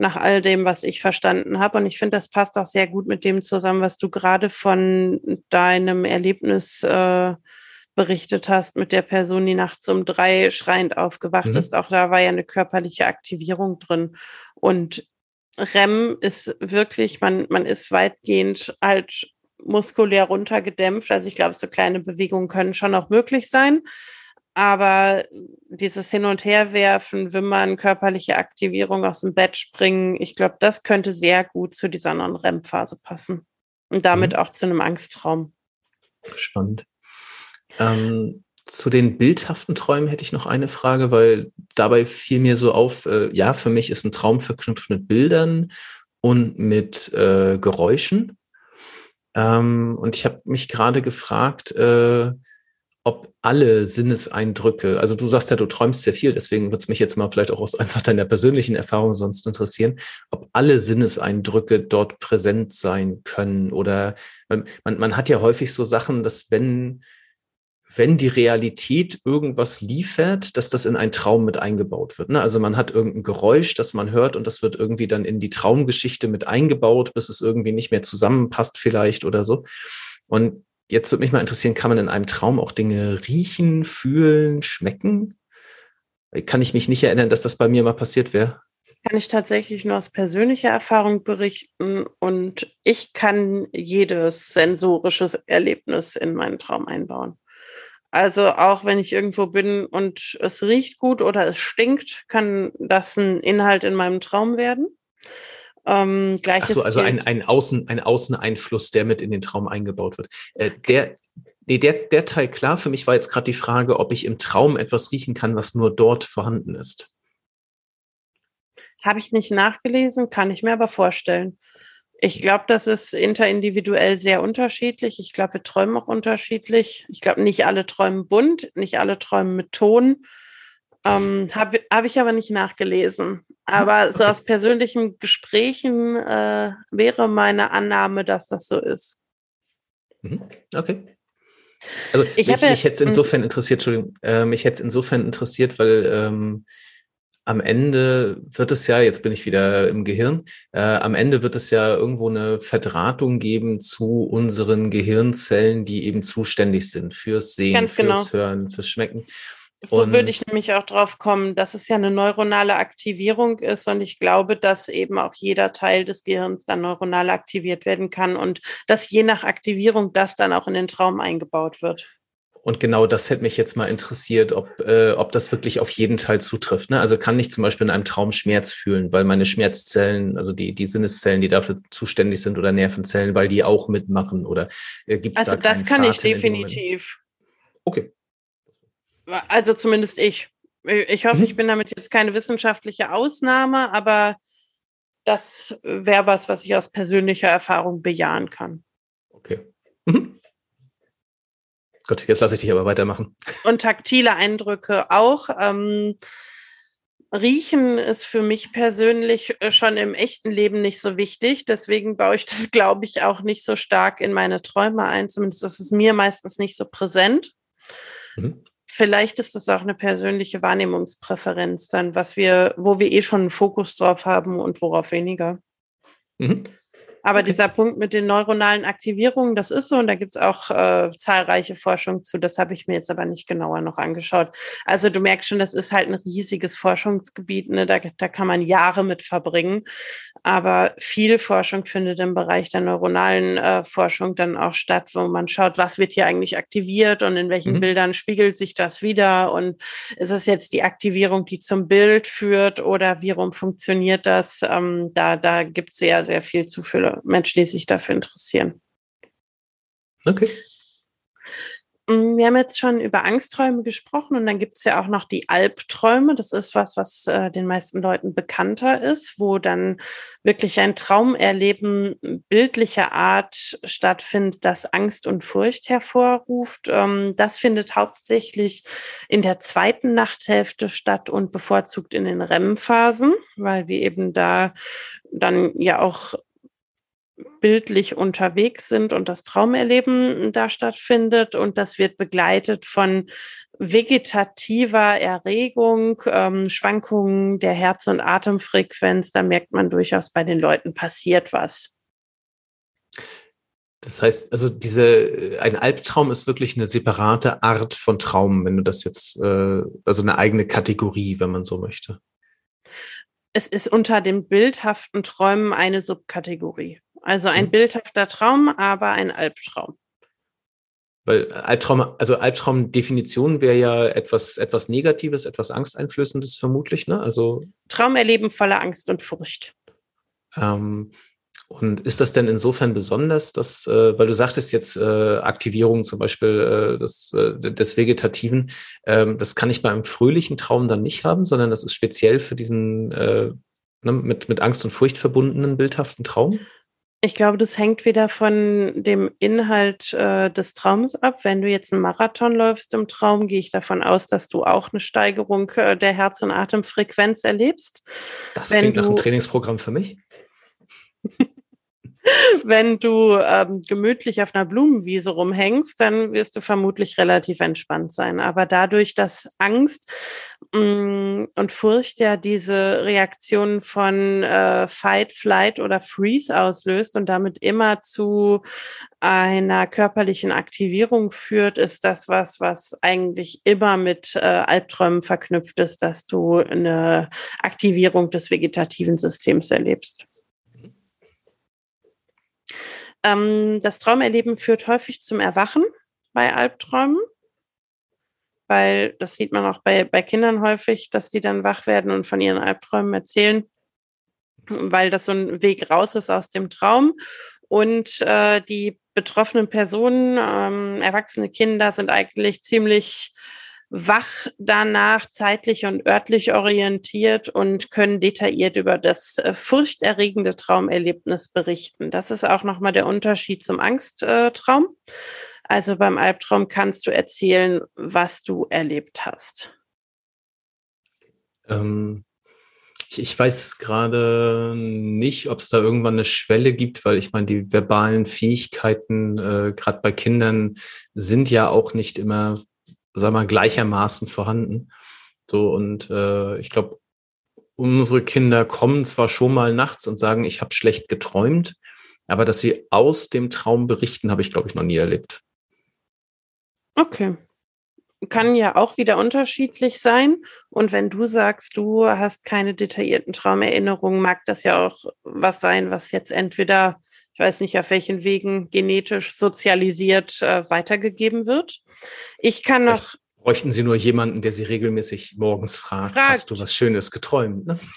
Nach all dem, was ich verstanden habe. Und ich finde, das passt auch sehr gut mit dem zusammen, was du gerade von deinem Erlebnis äh, berichtet hast mit der Person, die nachts um drei schreiend aufgewacht mhm. ist. Auch da war ja eine körperliche Aktivierung drin. Und REM ist wirklich, man, man ist weitgehend halt muskulär runtergedämpft. Also ich glaube, so kleine Bewegungen können schon auch möglich sein. Aber dieses Hin- und Herwerfen, Wimmern, körperliche Aktivierung aus dem Bett springen, ich glaube, das könnte sehr gut zu dieser Non-REM-Phase passen. Und damit mhm. auch zu einem Angsttraum. Spannend. Ähm, zu den bildhaften Träumen hätte ich noch eine Frage, weil dabei fiel mir so auf, äh, ja, für mich ist ein Traum verknüpft mit Bildern und mit äh, Geräuschen. Ähm, und ich habe mich gerade gefragt, äh, ob alle Sinneseindrücke, also du sagst ja, du träumst sehr viel, deswegen würde es mich jetzt mal vielleicht auch aus [laughs] einfach deiner persönlichen Erfahrung sonst interessieren, ob alle Sinneseindrücke dort präsent sein können oder man, man hat ja häufig so Sachen, dass wenn wenn die Realität irgendwas liefert, dass das in einen Traum mit eingebaut wird. Ne? Also man hat irgendein Geräusch, das man hört und das wird irgendwie dann in die Traumgeschichte mit eingebaut, bis es irgendwie nicht mehr zusammenpasst vielleicht oder so. Und jetzt würde mich mal interessieren, kann man in einem Traum auch Dinge riechen, fühlen, schmecken? Kann ich mich nicht erinnern, dass das bei mir mal passiert wäre. Kann ich tatsächlich nur aus persönlicher Erfahrung berichten und ich kann jedes sensorische Erlebnis in meinen Traum einbauen. Also auch wenn ich irgendwo bin und es riecht gut oder es stinkt, kann das ein Inhalt in meinem Traum werden. Ähm, Ach so, also ein, ein, Außen, ein Außeneinfluss, der mit in den Traum eingebaut wird. Äh, der, nee, der, der Teil klar, für mich war jetzt gerade die Frage, ob ich im Traum etwas riechen kann, was nur dort vorhanden ist. Habe ich nicht nachgelesen, kann ich mir aber vorstellen. Ich glaube, das ist interindividuell sehr unterschiedlich. Ich glaube, wir träumen auch unterschiedlich. Ich glaube, nicht alle träumen bunt, nicht alle träumen mit Ton. Ähm, Habe hab ich aber nicht nachgelesen. Aber [laughs] so aus persönlichen Gesprächen äh, wäre meine Annahme, dass das so ist. Mhm. Okay. Also ich mich, mich hätte es insofern interessiert, Entschuldigung, äh, mich hätte es insofern interessiert, weil ähm, am Ende wird es ja, jetzt bin ich wieder im Gehirn, äh, am Ende wird es ja irgendwo eine Verdrahtung geben zu unseren Gehirnzellen, die eben zuständig sind fürs Sehen, Ganz fürs genau. Hören, fürs Schmecken. So und würde ich nämlich auch drauf kommen, dass es ja eine neuronale Aktivierung ist und ich glaube, dass eben auch jeder Teil des Gehirns dann neuronal aktiviert werden kann und dass je nach Aktivierung das dann auch in den Traum eingebaut wird. Und genau das hätte mich jetzt mal interessiert, ob, äh, ob das wirklich auf jeden Teil zutrifft. Ne? Also kann ich zum Beispiel in einem Traum Schmerz fühlen, weil meine Schmerzzellen, also die, die Sinneszellen, die dafür zuständig sind oder Nervenzellen, weil die auch mitmachen oder äh, gibt es Also da das kann ich definitiv. Okay. Also zumindest ich. Ich hoffe, mhm. ich bin damit jetzt keine wissenschaftliche Ausnahme, aber das wäre was, was ich aus persönlicher Erfahrung bejahen kann. Okay. Mhm. Gut, jetzt lasse ich dich aber weitermachen. Und taktile Eindrücke auch. Ähm, Riechen ist für mich persönlich äh, schon im echten Leben nicht so wichtig. Deswegen baue ich das, [laughs] glaube ich, auch nicht so stark in meine Träume ein. Zumindest ist es mir meistens nicht so präsent. Mhm. Vielleicht ist das auch eine persönliche Wahrnehmungspräferenz dann, was wir, wo wir eh schon einen Fokus drauf haben und worauf weniger. Mhm. Aber okay. dieser Punkt mit den neuronalen Aktivierungen, das ist so und da gibt es auch äh, zahlreiche Forschung zu. Das habe ich mir jetzt aber nicht genauer noch angeschaut. Also du merkst schon, das ist halt ein riesiges Forschungsgebiet. Ne? Da, da kann man Jahre mit verbringen. Aber viel Forschung findet im Bereich der neuronalen äh, Forschung dann auch statt, wo man schaut, was wird hier eigentlich aktiviert und in welchen mhm. Bildern spiegelt sich das wieder und ist es jetzt die Aktivierung, die zum Bild führt oder wie rum funktioniert das? Ähm, da da gibt es sehr, sehr viel zu viele Menschen, die sich dafür interessieren. Okay. Mm, wir haben jetzt schon über Angstträume gesprochen und dann gibt es ja auch noch die Albträume. Das ist was, was äh, den meisten Leuten bekannter ist, wo dann wirklich ein Traumerleben bildlicher Art stattfindet, das Angst und Furcht hervorruft. Ähm, das findet hauptsächlich in der zweiten Nachthälfte statt und bevorzugt in den REM-Phasen, weil wir eben da dann ja auch bildlich unterwegs sind und das Traumerleben da stattfindet. Und das wird begleitet von vegetativer Erregung, ähm, Schwankungen der Herz- und Atemfrequenz. Da merkt man durchaus bei den Leuten passiert was. Das heißt, also diese, ein Albtraum ist wirklich eine separate Art von Traum, wenn du das jetzt, äh, also eine eigene Kategorie, wenn man so möchte. Es ist unter den bildhaften Träumen eine Subkategorie. Also ein mhm. bildhafter Traum, aber ein Albtraum. Weil Albtraum, also Albtraumdefinition wäre ja etwas, etwas Negatives, etwas Angsteinflößendes vermutlich, ne? Also Traumerleben voller Angst und Furcht. Ähm, und ist das denn insofern besonders, dass, äh, weil du sagtest jetzt äh, Aktivierung zum Beispiel äh, des, äh, des Vegetativen, ähm, das kann ich bei einem fröhlichen Traum dann nicht haben, sondern das ist speziell für diesen äh, ne, mit, mit Angst und Furcht verbundenen bildhaften Traum? Ich glaube, das hängt wieder von dem Inhalt äh, des Traums ab. Wenn du jetzt einen Marathon läufst im Traum, gehe ich davon aus, dass du auch eine Steigerung äh, der Herz- und Atemfrequenz erlebst. Das Wenn klingt nach einem Trainingsprogramm für mich. [laughs] wenn du ähm, gemütlich auf einer Blumenwiese rumhängst, dann wirst du vermutlich relativ entspannt sein. Aber dadurch, dass Angst mh, mm, und Furcht ja diese Reaktion von äh, Fight, Flight oder Freeze auslöst und damit immer zu einer körperlichen Aktivierung führt, ist das was, was eigentlich immer mit äh, Albträumen verknüpft ist, dass du eine Aktivierung des vegetativen Systems erlebst. Ähm, das Traumerleben führt häufig zum Erwachen bei Albträumen, weil das sieht man auch bei, bei Kindern häufig, dass die dann wach werden und von ihren Albträumen erzählen, weil das so ein Weg raus ist aus dem Traum. Und äh, die betroffenen Personen, ähm, erwachsene Kinder, sind eigentlich ziemlich wach danach, zeitlich und örtlich orientiert und können detailliert über das äh, furchterregende Traumerlebnis berichten. Das ist auch nochmal der Unterschied zum Angsttraum. Also beim Albtraum kannst du erzählen, was du erlebt hast. Ähm, ich, ich, weiß gerade nicht, ob es da irgendwann eine Schwelle gibt, weil ich meine, die verbalen Fähigkeiten, äh, gerade bei Kindern, sind ja auch nicht immer sagen wir gleichermaßen vorhanden. So, und äh, ich glaube, unsere Kinder kommen zwar schon mal nachts und sagen, ich habe schlecht geträumt, aber dass sie aus dem Traum berichten, habe ich, glaube ich, noch nie erlebt. Okay. kann ja auch wieder unterschiedlich sein. Und wenn du sagst, du hast keine detaillierten Traumerinnerungen, mag das ja auch was sein, was jetzt entweder, ich weiß nicht auf welchen Wegen, genetisch sozialisiert äh, weitergegeben wird. Ich kann noch. Bräuchten Sie nur jemanden, der Sie regelmäßig morgens fragt, fragt. hast du was Schönes geträumt? Ne? [laughs]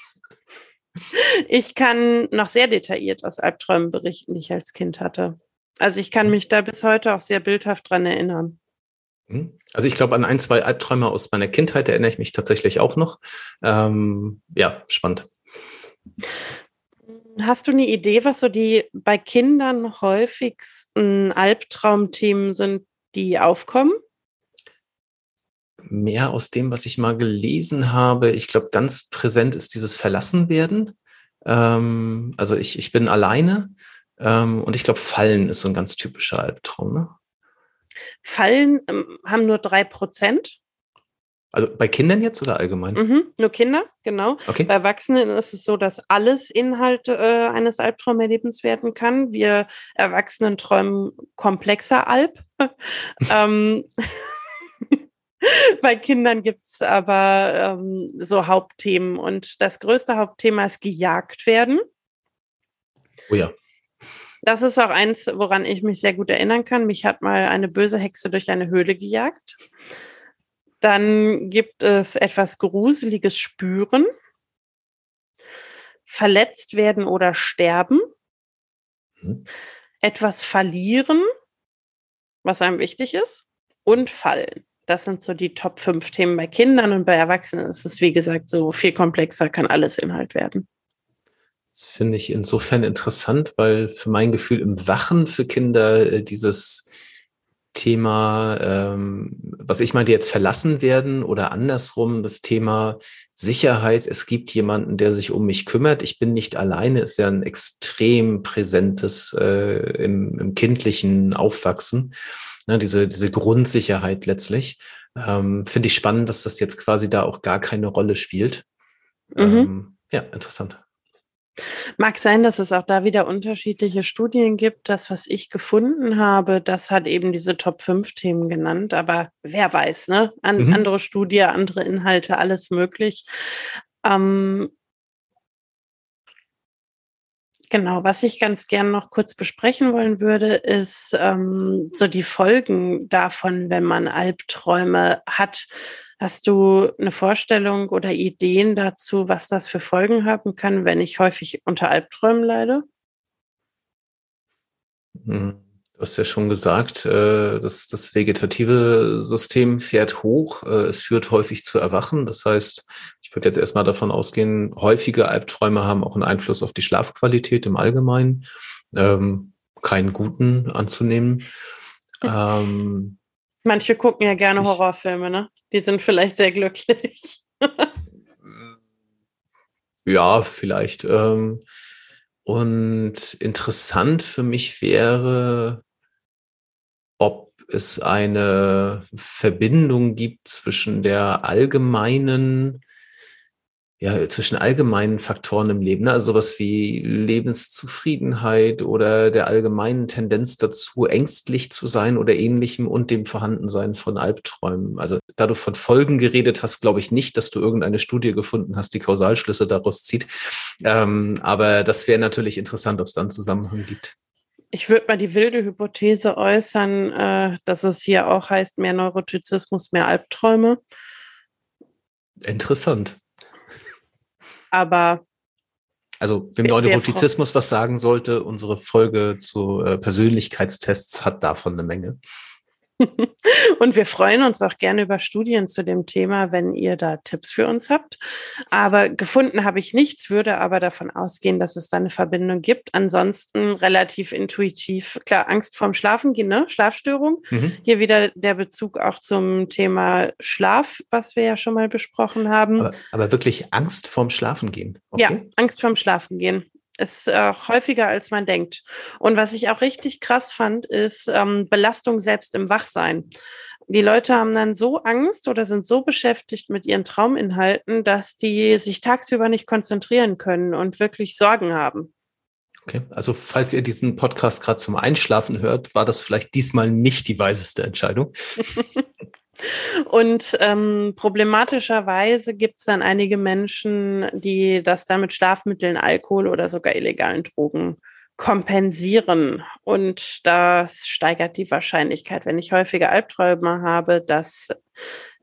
Ich kann noch sehr detailliert aus Albträumen berichten, die ich als Kind hatte. Also ich kann mhm. mich da bis heute auch sehr bildhaft dran erinnern. Mhm. Also ich glaube, an ein, zwei Albträume aus meiner Kindheit erinnere ich mich tatsächlich auch noch. Ähm, ja, spannend. Hast du eine Idee, was so die bei Kindern häufigsten Albtraumthemen sind, die aufkommen? Mehr aus dem, was ich mal gelesen habe. Ich glaube, ganz präsent ist dieses Verlassenwerden. Ähm, also ich, ich bin alleine ähm, und ich glaube, Fallen ist so ein ganz typischer Albtraum. Ne? Fallen ähm, haben nur drei Prozent. Also bei Kindern jetzt oder allgemein? Mhm, nur Kinder, genau. Okay. Bei Erwachsenen ist es so, dass alles Inhalt äh, eines Albtraumerlebens werden kann. Wir Erwachsenen träumen komplexer Alb. [laughs] ähm, [laughs] bei Kindern gibt es aber ähm, so Hauptthemen und das größte Hauptthema ist gejagt werden. Oh ja. Das ist auch eins, woran ich mich sehr gut erinnern kann. Mich hat mal eine böse Hexe durch eine Höhle gejagt. Dann gibt es etwas Gruseliges spüren, verletzt werden oder sterben, mhm. etwas verlieren, was einem wichtig ist, und fallen. Das sind so die Top 5 Themen bei Kindern und bei Erwachsenen ist es, wie gesagt, so viel komplexer, kann alles Inhalt werden. Das finde ich insofern interessant, weil für mein Gefühl im Wachen für Kinder äh, dieses Thema, ähm, was ich meinte, jetzt verlassen werden oder andersrum, das Thema Sicherheit. Es gibt jemanden, der sich um mich kümmert. Ich bin nicht alleine, ist ja ein extrem präsentes äh, im, im kindlichen Aufwachsen. Ne, diese, diese Grundsicherheit letztlich. Ähm, Finde ich spannend, dass das jetzt quasi da auch gar keine Rolle spielt. Mhm. Ähm, ja, interessant. Mag sein, dass es auch da wieder unterschiedliche Studien gibt. Das, was ich gefunden habe, das hat eben diese Top 5 Themen genannt. Aber wer weiß, ne? An, mhm. Andere Studie, andere Inhalte, alles möglich. Ähm, Genau, was ich ganz gern noch kurz besprechen wollen würde, ist ähm, so die Folgen davon, wenn man Albträume hat. Hast du eine Vorstellung oder Ideen dazu, was das für Folgen haben kann, wenn ich häufig unter Albträumen leide? Hm, du hast ja schon gesagt, äh, dass das vegetative System fährt hoch. Äh, es führt häufig zu Erwachen. Das heißt, ich würde jetzt erstmal davon ausgehen, häufige Albträume haben auch einen Einfluss auf die Schlafqualität im Allgemeinen. Ähm, keinen guten anzunehmen. [laughs] Ähm, Manche gucken ja gerne Horrorfilme, ne? Die sind vielleicht sehr glücklich. [laughs] ja, vielleicht. Ähm, und interessant für mich wäre, ob es eine Verbindung gibt zwischen der allgemeinen ja, zwischen allgemeinen Faktoren im Leben, ne? also sowas wie Lebenszufriedenheit oder der allgemeinen Tendenz dazu, ängstlich zu sein oder ähnlichem und dem Vorhandensein von Albträumen. Also da du von Folgen geredet hast, glaube ich nicht, dass du irgendeine Studie gefunden hast, die Kausalschlüsse daraus zieht. Ähm, aber das wäre natürlich interessant, ob es da einen Zusammenhang gibt. Ich würde mal die wilde Hypothese äußern, äh, dass es hier auch heißt, mehr Neurotizismus, mehr Albträume. Interessant. Aber also, wem Neurotizismus was sagen sollte, unsere Folge zu äh, Persönlichkeitstests hat davon eine Menge. Und wir freuen uns auch gerne über Studien zu dem Thema, wenn ihr da Tipps für uns habt. Aber gefunden habe ich nichts, würde aber davon ausgehen, dass es da eine Verbindung gibt. Ansonsten relativ intuitiv. Klar, Angst vorm Schlafen gehen, ne? Schlafstörung. Mhm. Hier wieder der Bezug auch zum Thema Schlaf, was wir ja schon mal besprochen haben. Aber, aber wirklich Angst vorm Schlafen gehen. Okay. Ja, Angst vorm Schlafen gehen ist äh, häufiger, als man denkt. Und was ich auch richtig krass fand, ist ähm, Belastung selbst im Wachsein. Die Leute haben dann so Angst oder sind so beschäftigt mit ihren Trauminhalten, dass die sich tagsüber nicht konzentrieren können und wirklich Sorgen haben. Okay, also falls ihr diesen Podcast gerade zum Einschlafen hört, war das vielleicht diesmal nicht die weiseste Entscheidung. [laughs] Und ähm, problematischerweise gibt es dann einige Menschen, die das dann mit Schlafmitteln, Alkohol oder sogar illegalen Drogen kompensieren. Und das steigert die Wahrscheinlichkeit, wenn ich häufiger Albträume habe, dass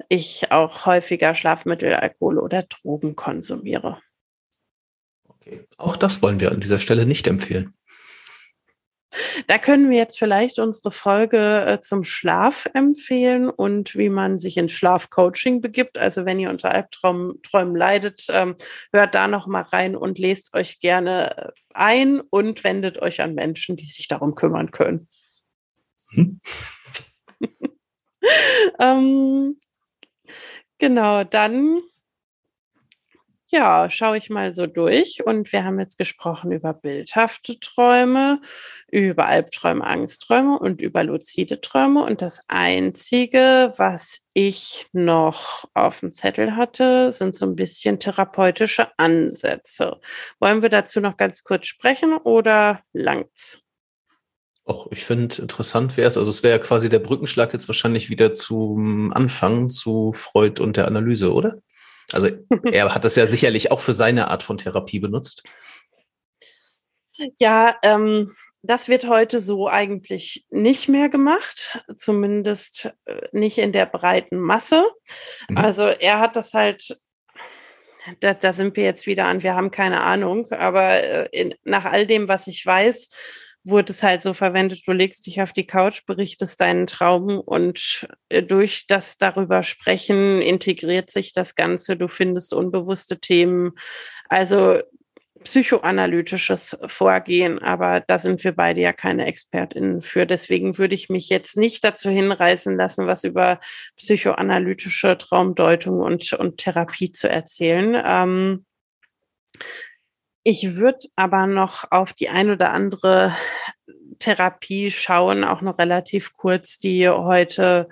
ich auch häufiger Schlafmittel, Alkohol oder Drogen konsumiere. Okay. Auch das wollen wir an dieser Stelle nicht empfehlen. Da können wir jetzt vielleicht unsere Folge äh, zum Schlaf empfehlen und wie man sich in Schlafcoaching begibt. Also wenn ihr unter Albträumen leidet, ähm, hört da noch mal rein und lest euch gerne äh, ein und wendet euch an Menschen, die sich darum kümmern können. Hm. [laughs] ähm, genau, dann ja, schaue ich mal so durch. Und wir haben jetzt gesprochen über bildhafte Träume, über Albträume, Angstträume und über luzide Träume. Und das Einzige, was ich noch auf dem Zettel hatte, sind so ein bisschen therapeutische Ansätze. Wollen wir dazu noch ganz kurz sprechen oder langt's? Auch ich finde, interessant wäre es, also es wäre ja quasi der Brückenschlag jetzt wahrscheinlich wieder zum Anfang zu Freud und der Analyse, oder? Also er hat das ja sicherlich auch für seine Art von Therapie benutzt. Ja, ähm, das wird heute so eigentlich nicht mehr gemacht, zumindest äh, nicht in der breiten Masse. Mhm. Also er hat das halt, da, da, sind wir jetzt wieder an, wir haben keine Ahnung, aber äh, in, nach all dem, was ich weiß, wurde es halt so verwendet, du legst dich auf die Couch, berichtest deinen Traum und äh, durch das darüber sprechen integriert sich das Ganze, du findest unbewusste Themen. Also psychoanalytisches Vorgehen, aber da sind wir beide ja keine ExpertInnen für. Deswegen würde ich mich jetzt nicht dazu hinreißen lassen, was über psychoanalytische Traumdeutung und, und Therapie zu erzählen. Ähm, ich würde aber noch auf die ein oder andere Therapie schauen, auch noch relativ kurz, die heute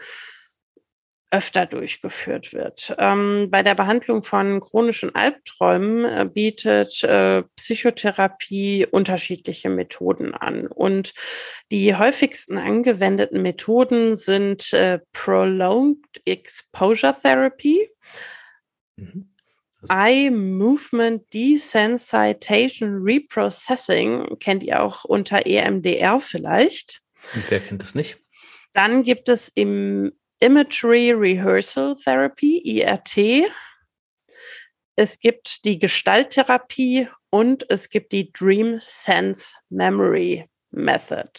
öfter durchgeführt wird. Ähm, bei der Behandlung von chronischen Albträumen äh, bietet äh, Psychotherapie unterschiedliche Methoden an. Und die häufigsten angewendeten Methoden sind äh, Prolonged Exposure Therapy. Mhm. Eye Movement Desensitization Reprocessing kennt ihr auch unter EMDR vielleicht. Und wer kennt es nicht? Dann gibt es im Imagery Rehearsal Therapy, IRT. Es gibt die Gestalttherapie und es gibt die Dream Sense Memory Method.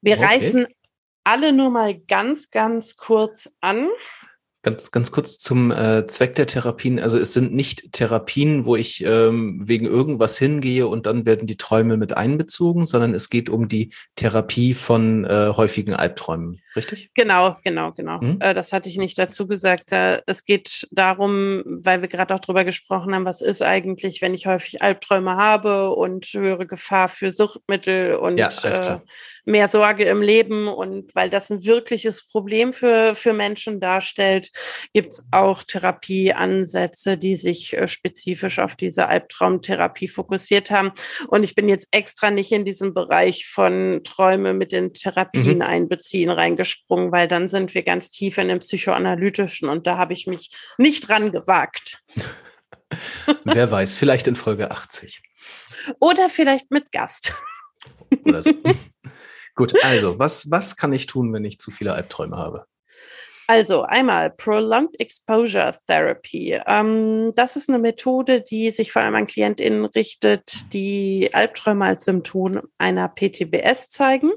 Wir okay. reißen alle nur mal ganz, ganz kurz an. Ganz, ganz kurz zum äh, Zweck der Therapien. Also es sind nicht Therapien, wo ich ähm, wegen irgendwas hingehe und dann werden die Träume mit einbezogen, sondern es geht um die Therapie von äh, häufigen Albträumen, richtig? Genau, genau, genau. Hm? Äh, das hatte ich nicht dazu gesagt. Äh, es geht darum, weil wir gerade auch drüber gesprochen haben, was ist eigentlich, wenn ich häufig Albträume habe und höhere Gefahr für Suchtmittel und ja, äh, mehr Sorge im Leben und weil das ein wirkliches Problem für, für Menschen darstellt, gibt es auch Therapieansätze, die sich äh, spezifisch auf diese Albtraumtherapie fokussiert haben. Und ich bin jetzt extra nicht in diesen Bereich von Träume mit den Therapien mhm. einbeziehen reingesprungen, weil dann sind wir ganz tief in dem psychoanalytischen und da habe ich mich nicht dran gewagt. [laughs] Wer weiß, vielleicht in Folge 80. Oder vielleicht mit Gast. Oder so. [laughs] Gut, also, was, was kann ich tun, wenn ich zu viele Albträume habe? Also einmal Prolonged Exposure Therapy. Ähm, das ist eine Methode, die sich vor allem an KlientInnen richtet, die Albträume als Symptom einer PTBS zeigen.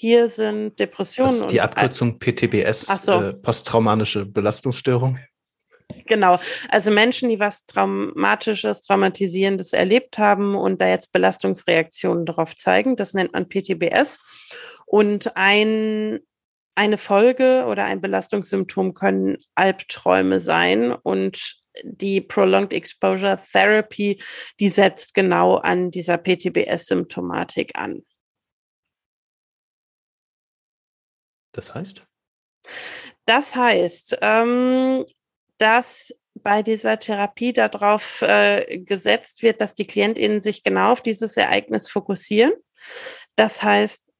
Hier sind Depressionen. Das ist die Abkürzung PTBS, so. äh, posttraumatische Belastungsstörung. Genau, also Menschen, die was Traumatisches, Traumatisierendes erlebt haben und da jetzt Belastungsreaktionen darauf zeigen, das nennt man PTBS. Und ein eine Folge oder ein Belastungssymptom können Albträume sein und die Prolonged Exposure Therapy, die setzt genau an dieser PTBS-Symptomatik an. Das heißt? Das heißt, ähm, dass bei dieser Therapie darauf äh, gesetzt wird, dass die KlientInnen sich genau auf dieses Ereignis fokussieren. Das heißt,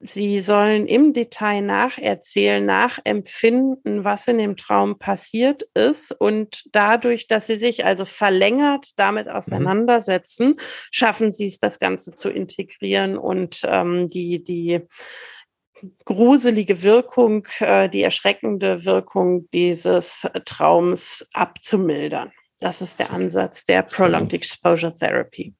Sie sollen im Detail nacherzählen, nachempfinden, was in dem Traum passiert ist. Und dadurch, dass sie sich also verlängert damit mhm. auseinandersetzen, mhm. schaffen sie es, das Ganze zu integrieren und ähm, die, die gruselige Wirkung, äh, die erschreckende Wirkung dieses Traums abzumildern. Das ist der Ansatz der Prolonged Exposure Therapy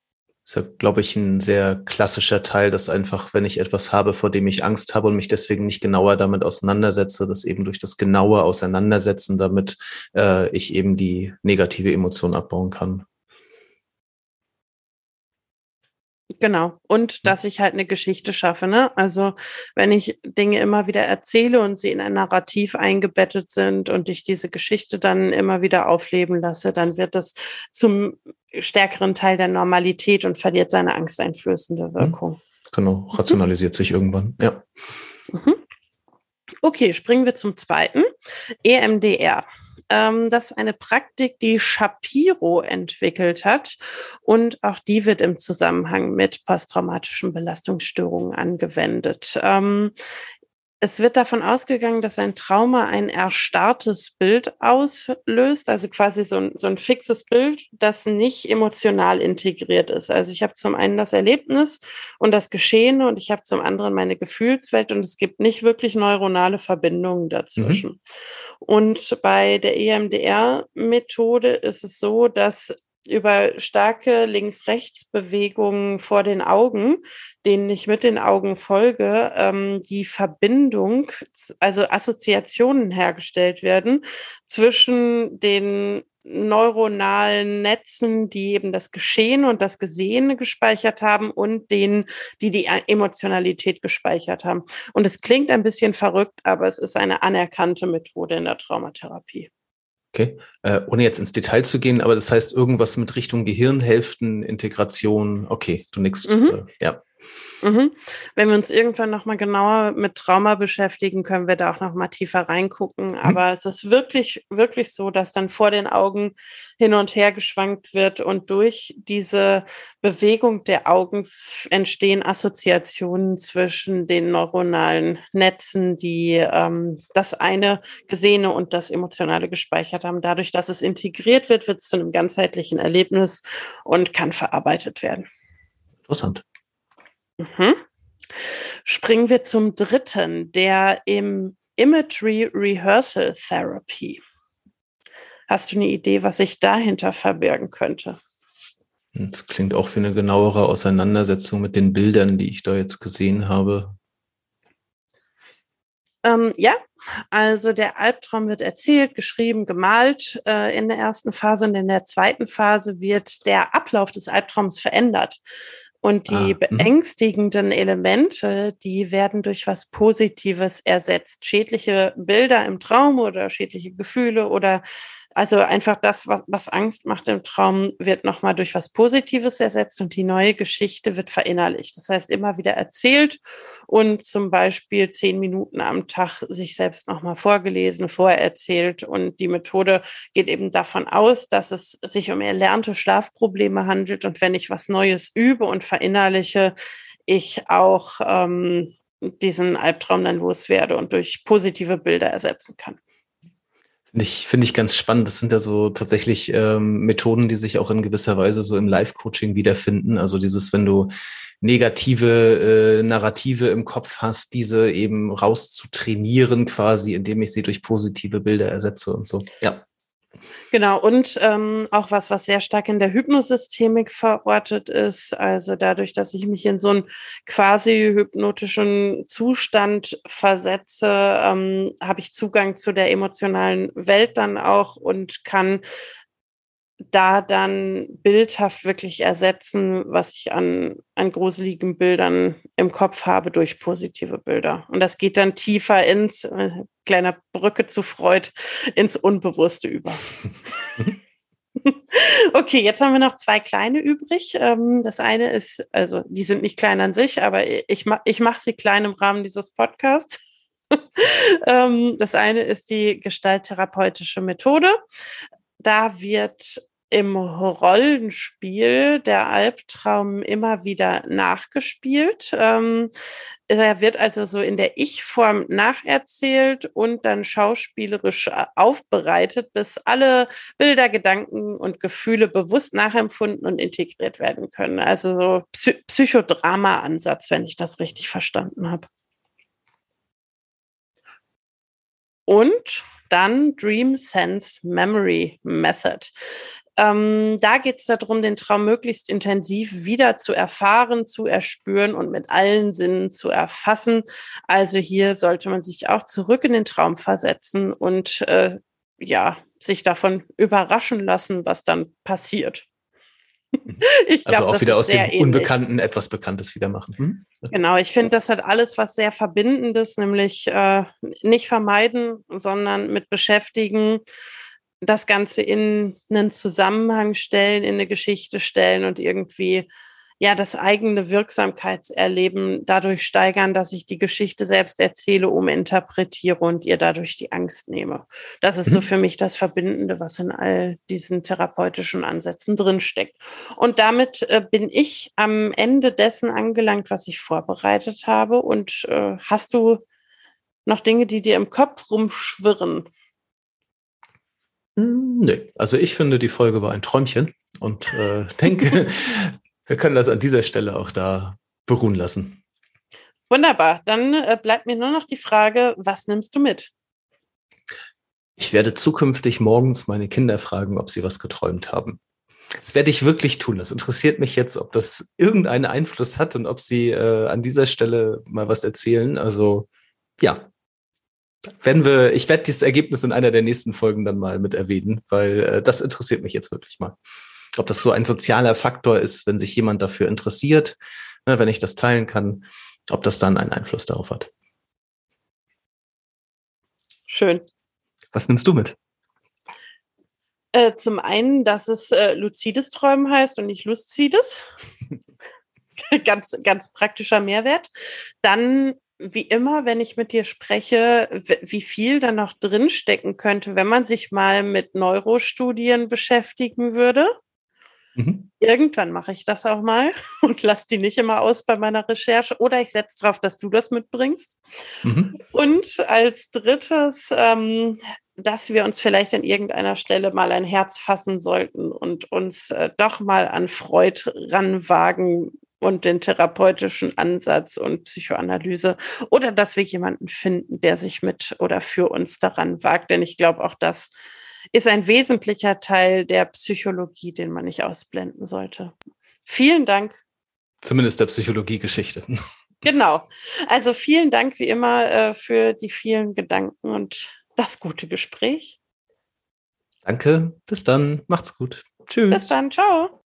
ist ja, glaube ich, ein sehr klassischer Teil, dass einfach, wenn ich etwas habe, vor dem ich Angst habe und mich deswegen nicht genauer damit auseinandersetze, dass eben durch das genaue Auseinandersetzen damit äh, ich eben die negative Emotion abbauen kann. Genau. Und dass ich halt eine Geschichte schaffe. Ne? Also wenn ich Dinge immer wieder erzähle und sie in ein Narrativ eingebettet sind und ich diese Geschichte dann immer wieder aufleben lasse, dann wird das zum stärkeren Teil der Normalität und verliert seine angsteinflößende mhm. Wirkung. Genau, rationalisiert mhm. sich irgendwann, ja. Mhm. Okay, springen wir zum zweiten. EMDR. Ähm, das ist eine Praktik, die Shapiro entwickelt hat und auch die wird im Zusammenhang mit posttraumatischen Belastungsstörungen angewendet. Ähm, es wird davon ausgegangen, dass ein Trauma ein erstarrtes Bild auslöst, also quasi so ein, so ein fixes Bild, das nicht emotional integriert ist. Also ich habe zum einen das Erlebnis und das Geschehene und ich habe zum anderen meine Gefühlswelt und es gibt nicht wirklich neuronale Verbindungen dazwischen. Mhm. Und bei der EMDR-Methode ist es so, dass über starke Links-Rechts-Bewegungen vor den Augen, denen ich mit den Augen folge, ähm, die Verbindung, also Assoziationen hergestellt werden zwischen den neuronalen Netzen, die eben das Geschehen und das Gesehene gespeichert haben und denen, die die Emotionalität gespeichert haben. Und es klingt ein bisschen verrückt, aber es ist eine anerkannte Methode in der Traumatherapie. Okay, äh, ohne jetzt ins Detail zu gehen, aber das heißt irgendwas mit Richtung Gehirnhälften, Integration. Okay, du nix. Mhm. Äh, ja. Mhm. Wenn wir uns irgendwann nochmal genauer mit Trauma beschäftigen, können wir da auch nochmal tiefer reingucken. Mhm. Aber es ist wirklich, wirklich so, dass dann vor den Augen hin und her geschwankt wird und durch diese Bewegung der Augen entstehen Assoziationen zwischen den neuronalen Netzen, die ähm, das eine Gesehene und das Emotionale gespeichert haben. Dadurch, dass es integriert wird, wird es zu einem ganzheitlichen Erlebnis und kann verarbeitet werden. Interessant. Mhm. Springen wir zum dritten, der im Imagery Rehearsal Therapy. Hast du eine Idee, was sich dahinter verbergen könnte? Das klingt auch für eine genauere Auseinandersetzung mit den Bildern, die ich da jetzt gesehen habe. Ähm, ja, also der Albtraum wird erzählt, geschrieben, gemalt äh, in der ersten Phase und in der zweiten Phase wird der Ablauf des Albtraums verändert. Und die ah, mhm. beängstigenden Elemente, die werden durch was Positives ersetzt. Schädliche Bilder im Traum oder schädliche Gefühle oder also einfach das, was, was Angst macht im Traum, wird nochmal durch was Positives ersetzt und die neue Geschichte wird verinnerlicht. Das heißt, immer wieder erzählt und zum Beispiel zehn Minuten am Tag sich selbst nochmal vorgelesen, vorerzählt. Und die Methode geht eben davon aus, dass es sich um erlernte Schlafprobleme handelt. Und wenn ich was Neues übe und verinnerliche, ich auch ähm, diesen Albtraum dann loswerde und durch positive Bilder ersetzen kann. Finde ich, finde ich ganz spannend. Das sind ja so tatsächlich ähm, Methoden, die sich auch in gewisser Weise so im Live-Coaching wiederfinden. Also dieses, wenn du negative äh, Narrative im Kopf hast, diese eben rauszutrainieren quasi, indem ich sie durch positive Bilder ersetze und so. Ja. Genau, und ähm, auch was, was sehr stark in der Hypnosystemik verortet ist. Also dadurch, dass ich mich in so einen quasi hypnotischen Zustand versetze, ähm, habe ich Zugang zu der emotionalen Welt dann auch und kann da dann bildhaft wirklich ersetzen, was ich an, an gruseligen Bildern im Kopf habe durch positive Bilder. Und das geht dann tiefer ins, äh, kleiner Brücke zu Freud, ins Unbewusste über. [laughs] okay, jetzt haben wir noch zwei kleine übrig. Ähm, das eine ist, also die sind nicht klein an sich, aber ich, ich mache sie klein im Rahmen dieses Podcasts. [laughs] Ähm, das eine ist die gestalttherapeutische Methode. Da wird im Rollenspiel der Albtraum immer wieder nachgespielt. Ähm, er wird also so in der Ich-Form nacherzählt und dann schauspielerisch äh, aufbereitet, bis alle Bilder, Gedanken und Gefühle bewusst nachempfunden und integriert werden können. Also so Psy Psychodrama-Ansatz, wenn ich das richtig verstanden habe. Und dann Dream Sense Memory Method. Ähm, da geht es darum, den Traum möglichst intensiv wieder zu erfahren, zu erspüren und mit allen Sinnen zu erfassen. Also hier sollte man sich auch zurück in den Traum versetzen und äh, ja, sich davon überraschen lassen, was dann passiert. [laughs] ich glaube, also auch wieder aus dem ähnlich. Unbekannten etwas Bekanntes wieder machen. Hm? Genau, ich finde, das hat alles was sehr Verbindendes, nämlich äh, nicht vermeiden, sondern mit beschäftigen, das Ganze in einen Zusammenhang stellen, in eine Geschichte stellen und irgendwie ja das eigene Wirksamkeitserleben dadurch steigern, dass ich die Geschichte selbst erzähle, uminterpretiere und ihr dadurch die Angst nehme. Das ist mhm. so für mich das Verbindende, was in all diesen therapeutischen Ansätzen drinsteckt. Und damit äh, bin ich am Ende dessen angelangt, was ich vorbereitet habe. Und äh, hast du noch Dinge, die dir im Kopf rumschwirren? Hm, nee, also ich finde, die Folge war ein Träumchen und äh, denke, [laughs] [laughs] wir können das an dieser Stelle auch da beruhen lassen. Wunderbar. Dann äh, bleibt mir nur noch die Frage, was nimmst du mit? Ich werde zukünftig morgens meine Kinder fragen, ob sie was geträumt haben. Das werde ich wirklich tun. Das interessiert mich jetzt, ob das irgendeinen Einfluss hat und ob sie äh, an dieser Stelle mal was erzählen. Also ja, werden wir, ich werde dieses Ergebnis in einer der nächsten Folgen dann mal mit erwähnen, weil äh, das interessiert mich jetzt wirklich mal ob das so ein sozialer Faktor ist, wenn sich jemand dafür interessiert, ne, wenn ich das teilen kann, ob das dann einen Einfluss darauf hat. Schön. Was nimmst du mit? Äh, zum einen, dass es äh, luzides Träumen heißt und nicht lustides. [laughs] ganz, ganz praktischer Mehrwert. Dann, wie immer, wenn ich mit dir spreche, wie viel da noch drinstecken könnte, wenn man sich mal mit Neurostudien beschäftigen würde. Mhm. Irgendwann mache ich das auch mal [laughs] und lasse die nicht immer aus bei meiner Recherche. Oder ich setze darauf, dass du das mitbringst. Mhm. Und als drittes, ähm, dass wir uns vielleicht an irgendeiner Stelle mal ein Herz fassen sollten und uns äh, doch mal an Freud ranwagen und den therapeutischen Ansatz und Psychoanalyse. Oder dass wir jemanden finden, der sich mit oder für uns daran wagt. Denn ich glaube, auch das ist ein wesentlicher Teil der Psychologie, den man nicht ausblenden sollte. Vielen Dank. Zumindest der Psychologiegeschichte. [laughs] Genau. Also vielen Dank wie immer äh, für die vielen Gedanken und das gute Gespräch. Danke. Bis dann. Macht's gut. Tschüss. Bis dann. Ciao.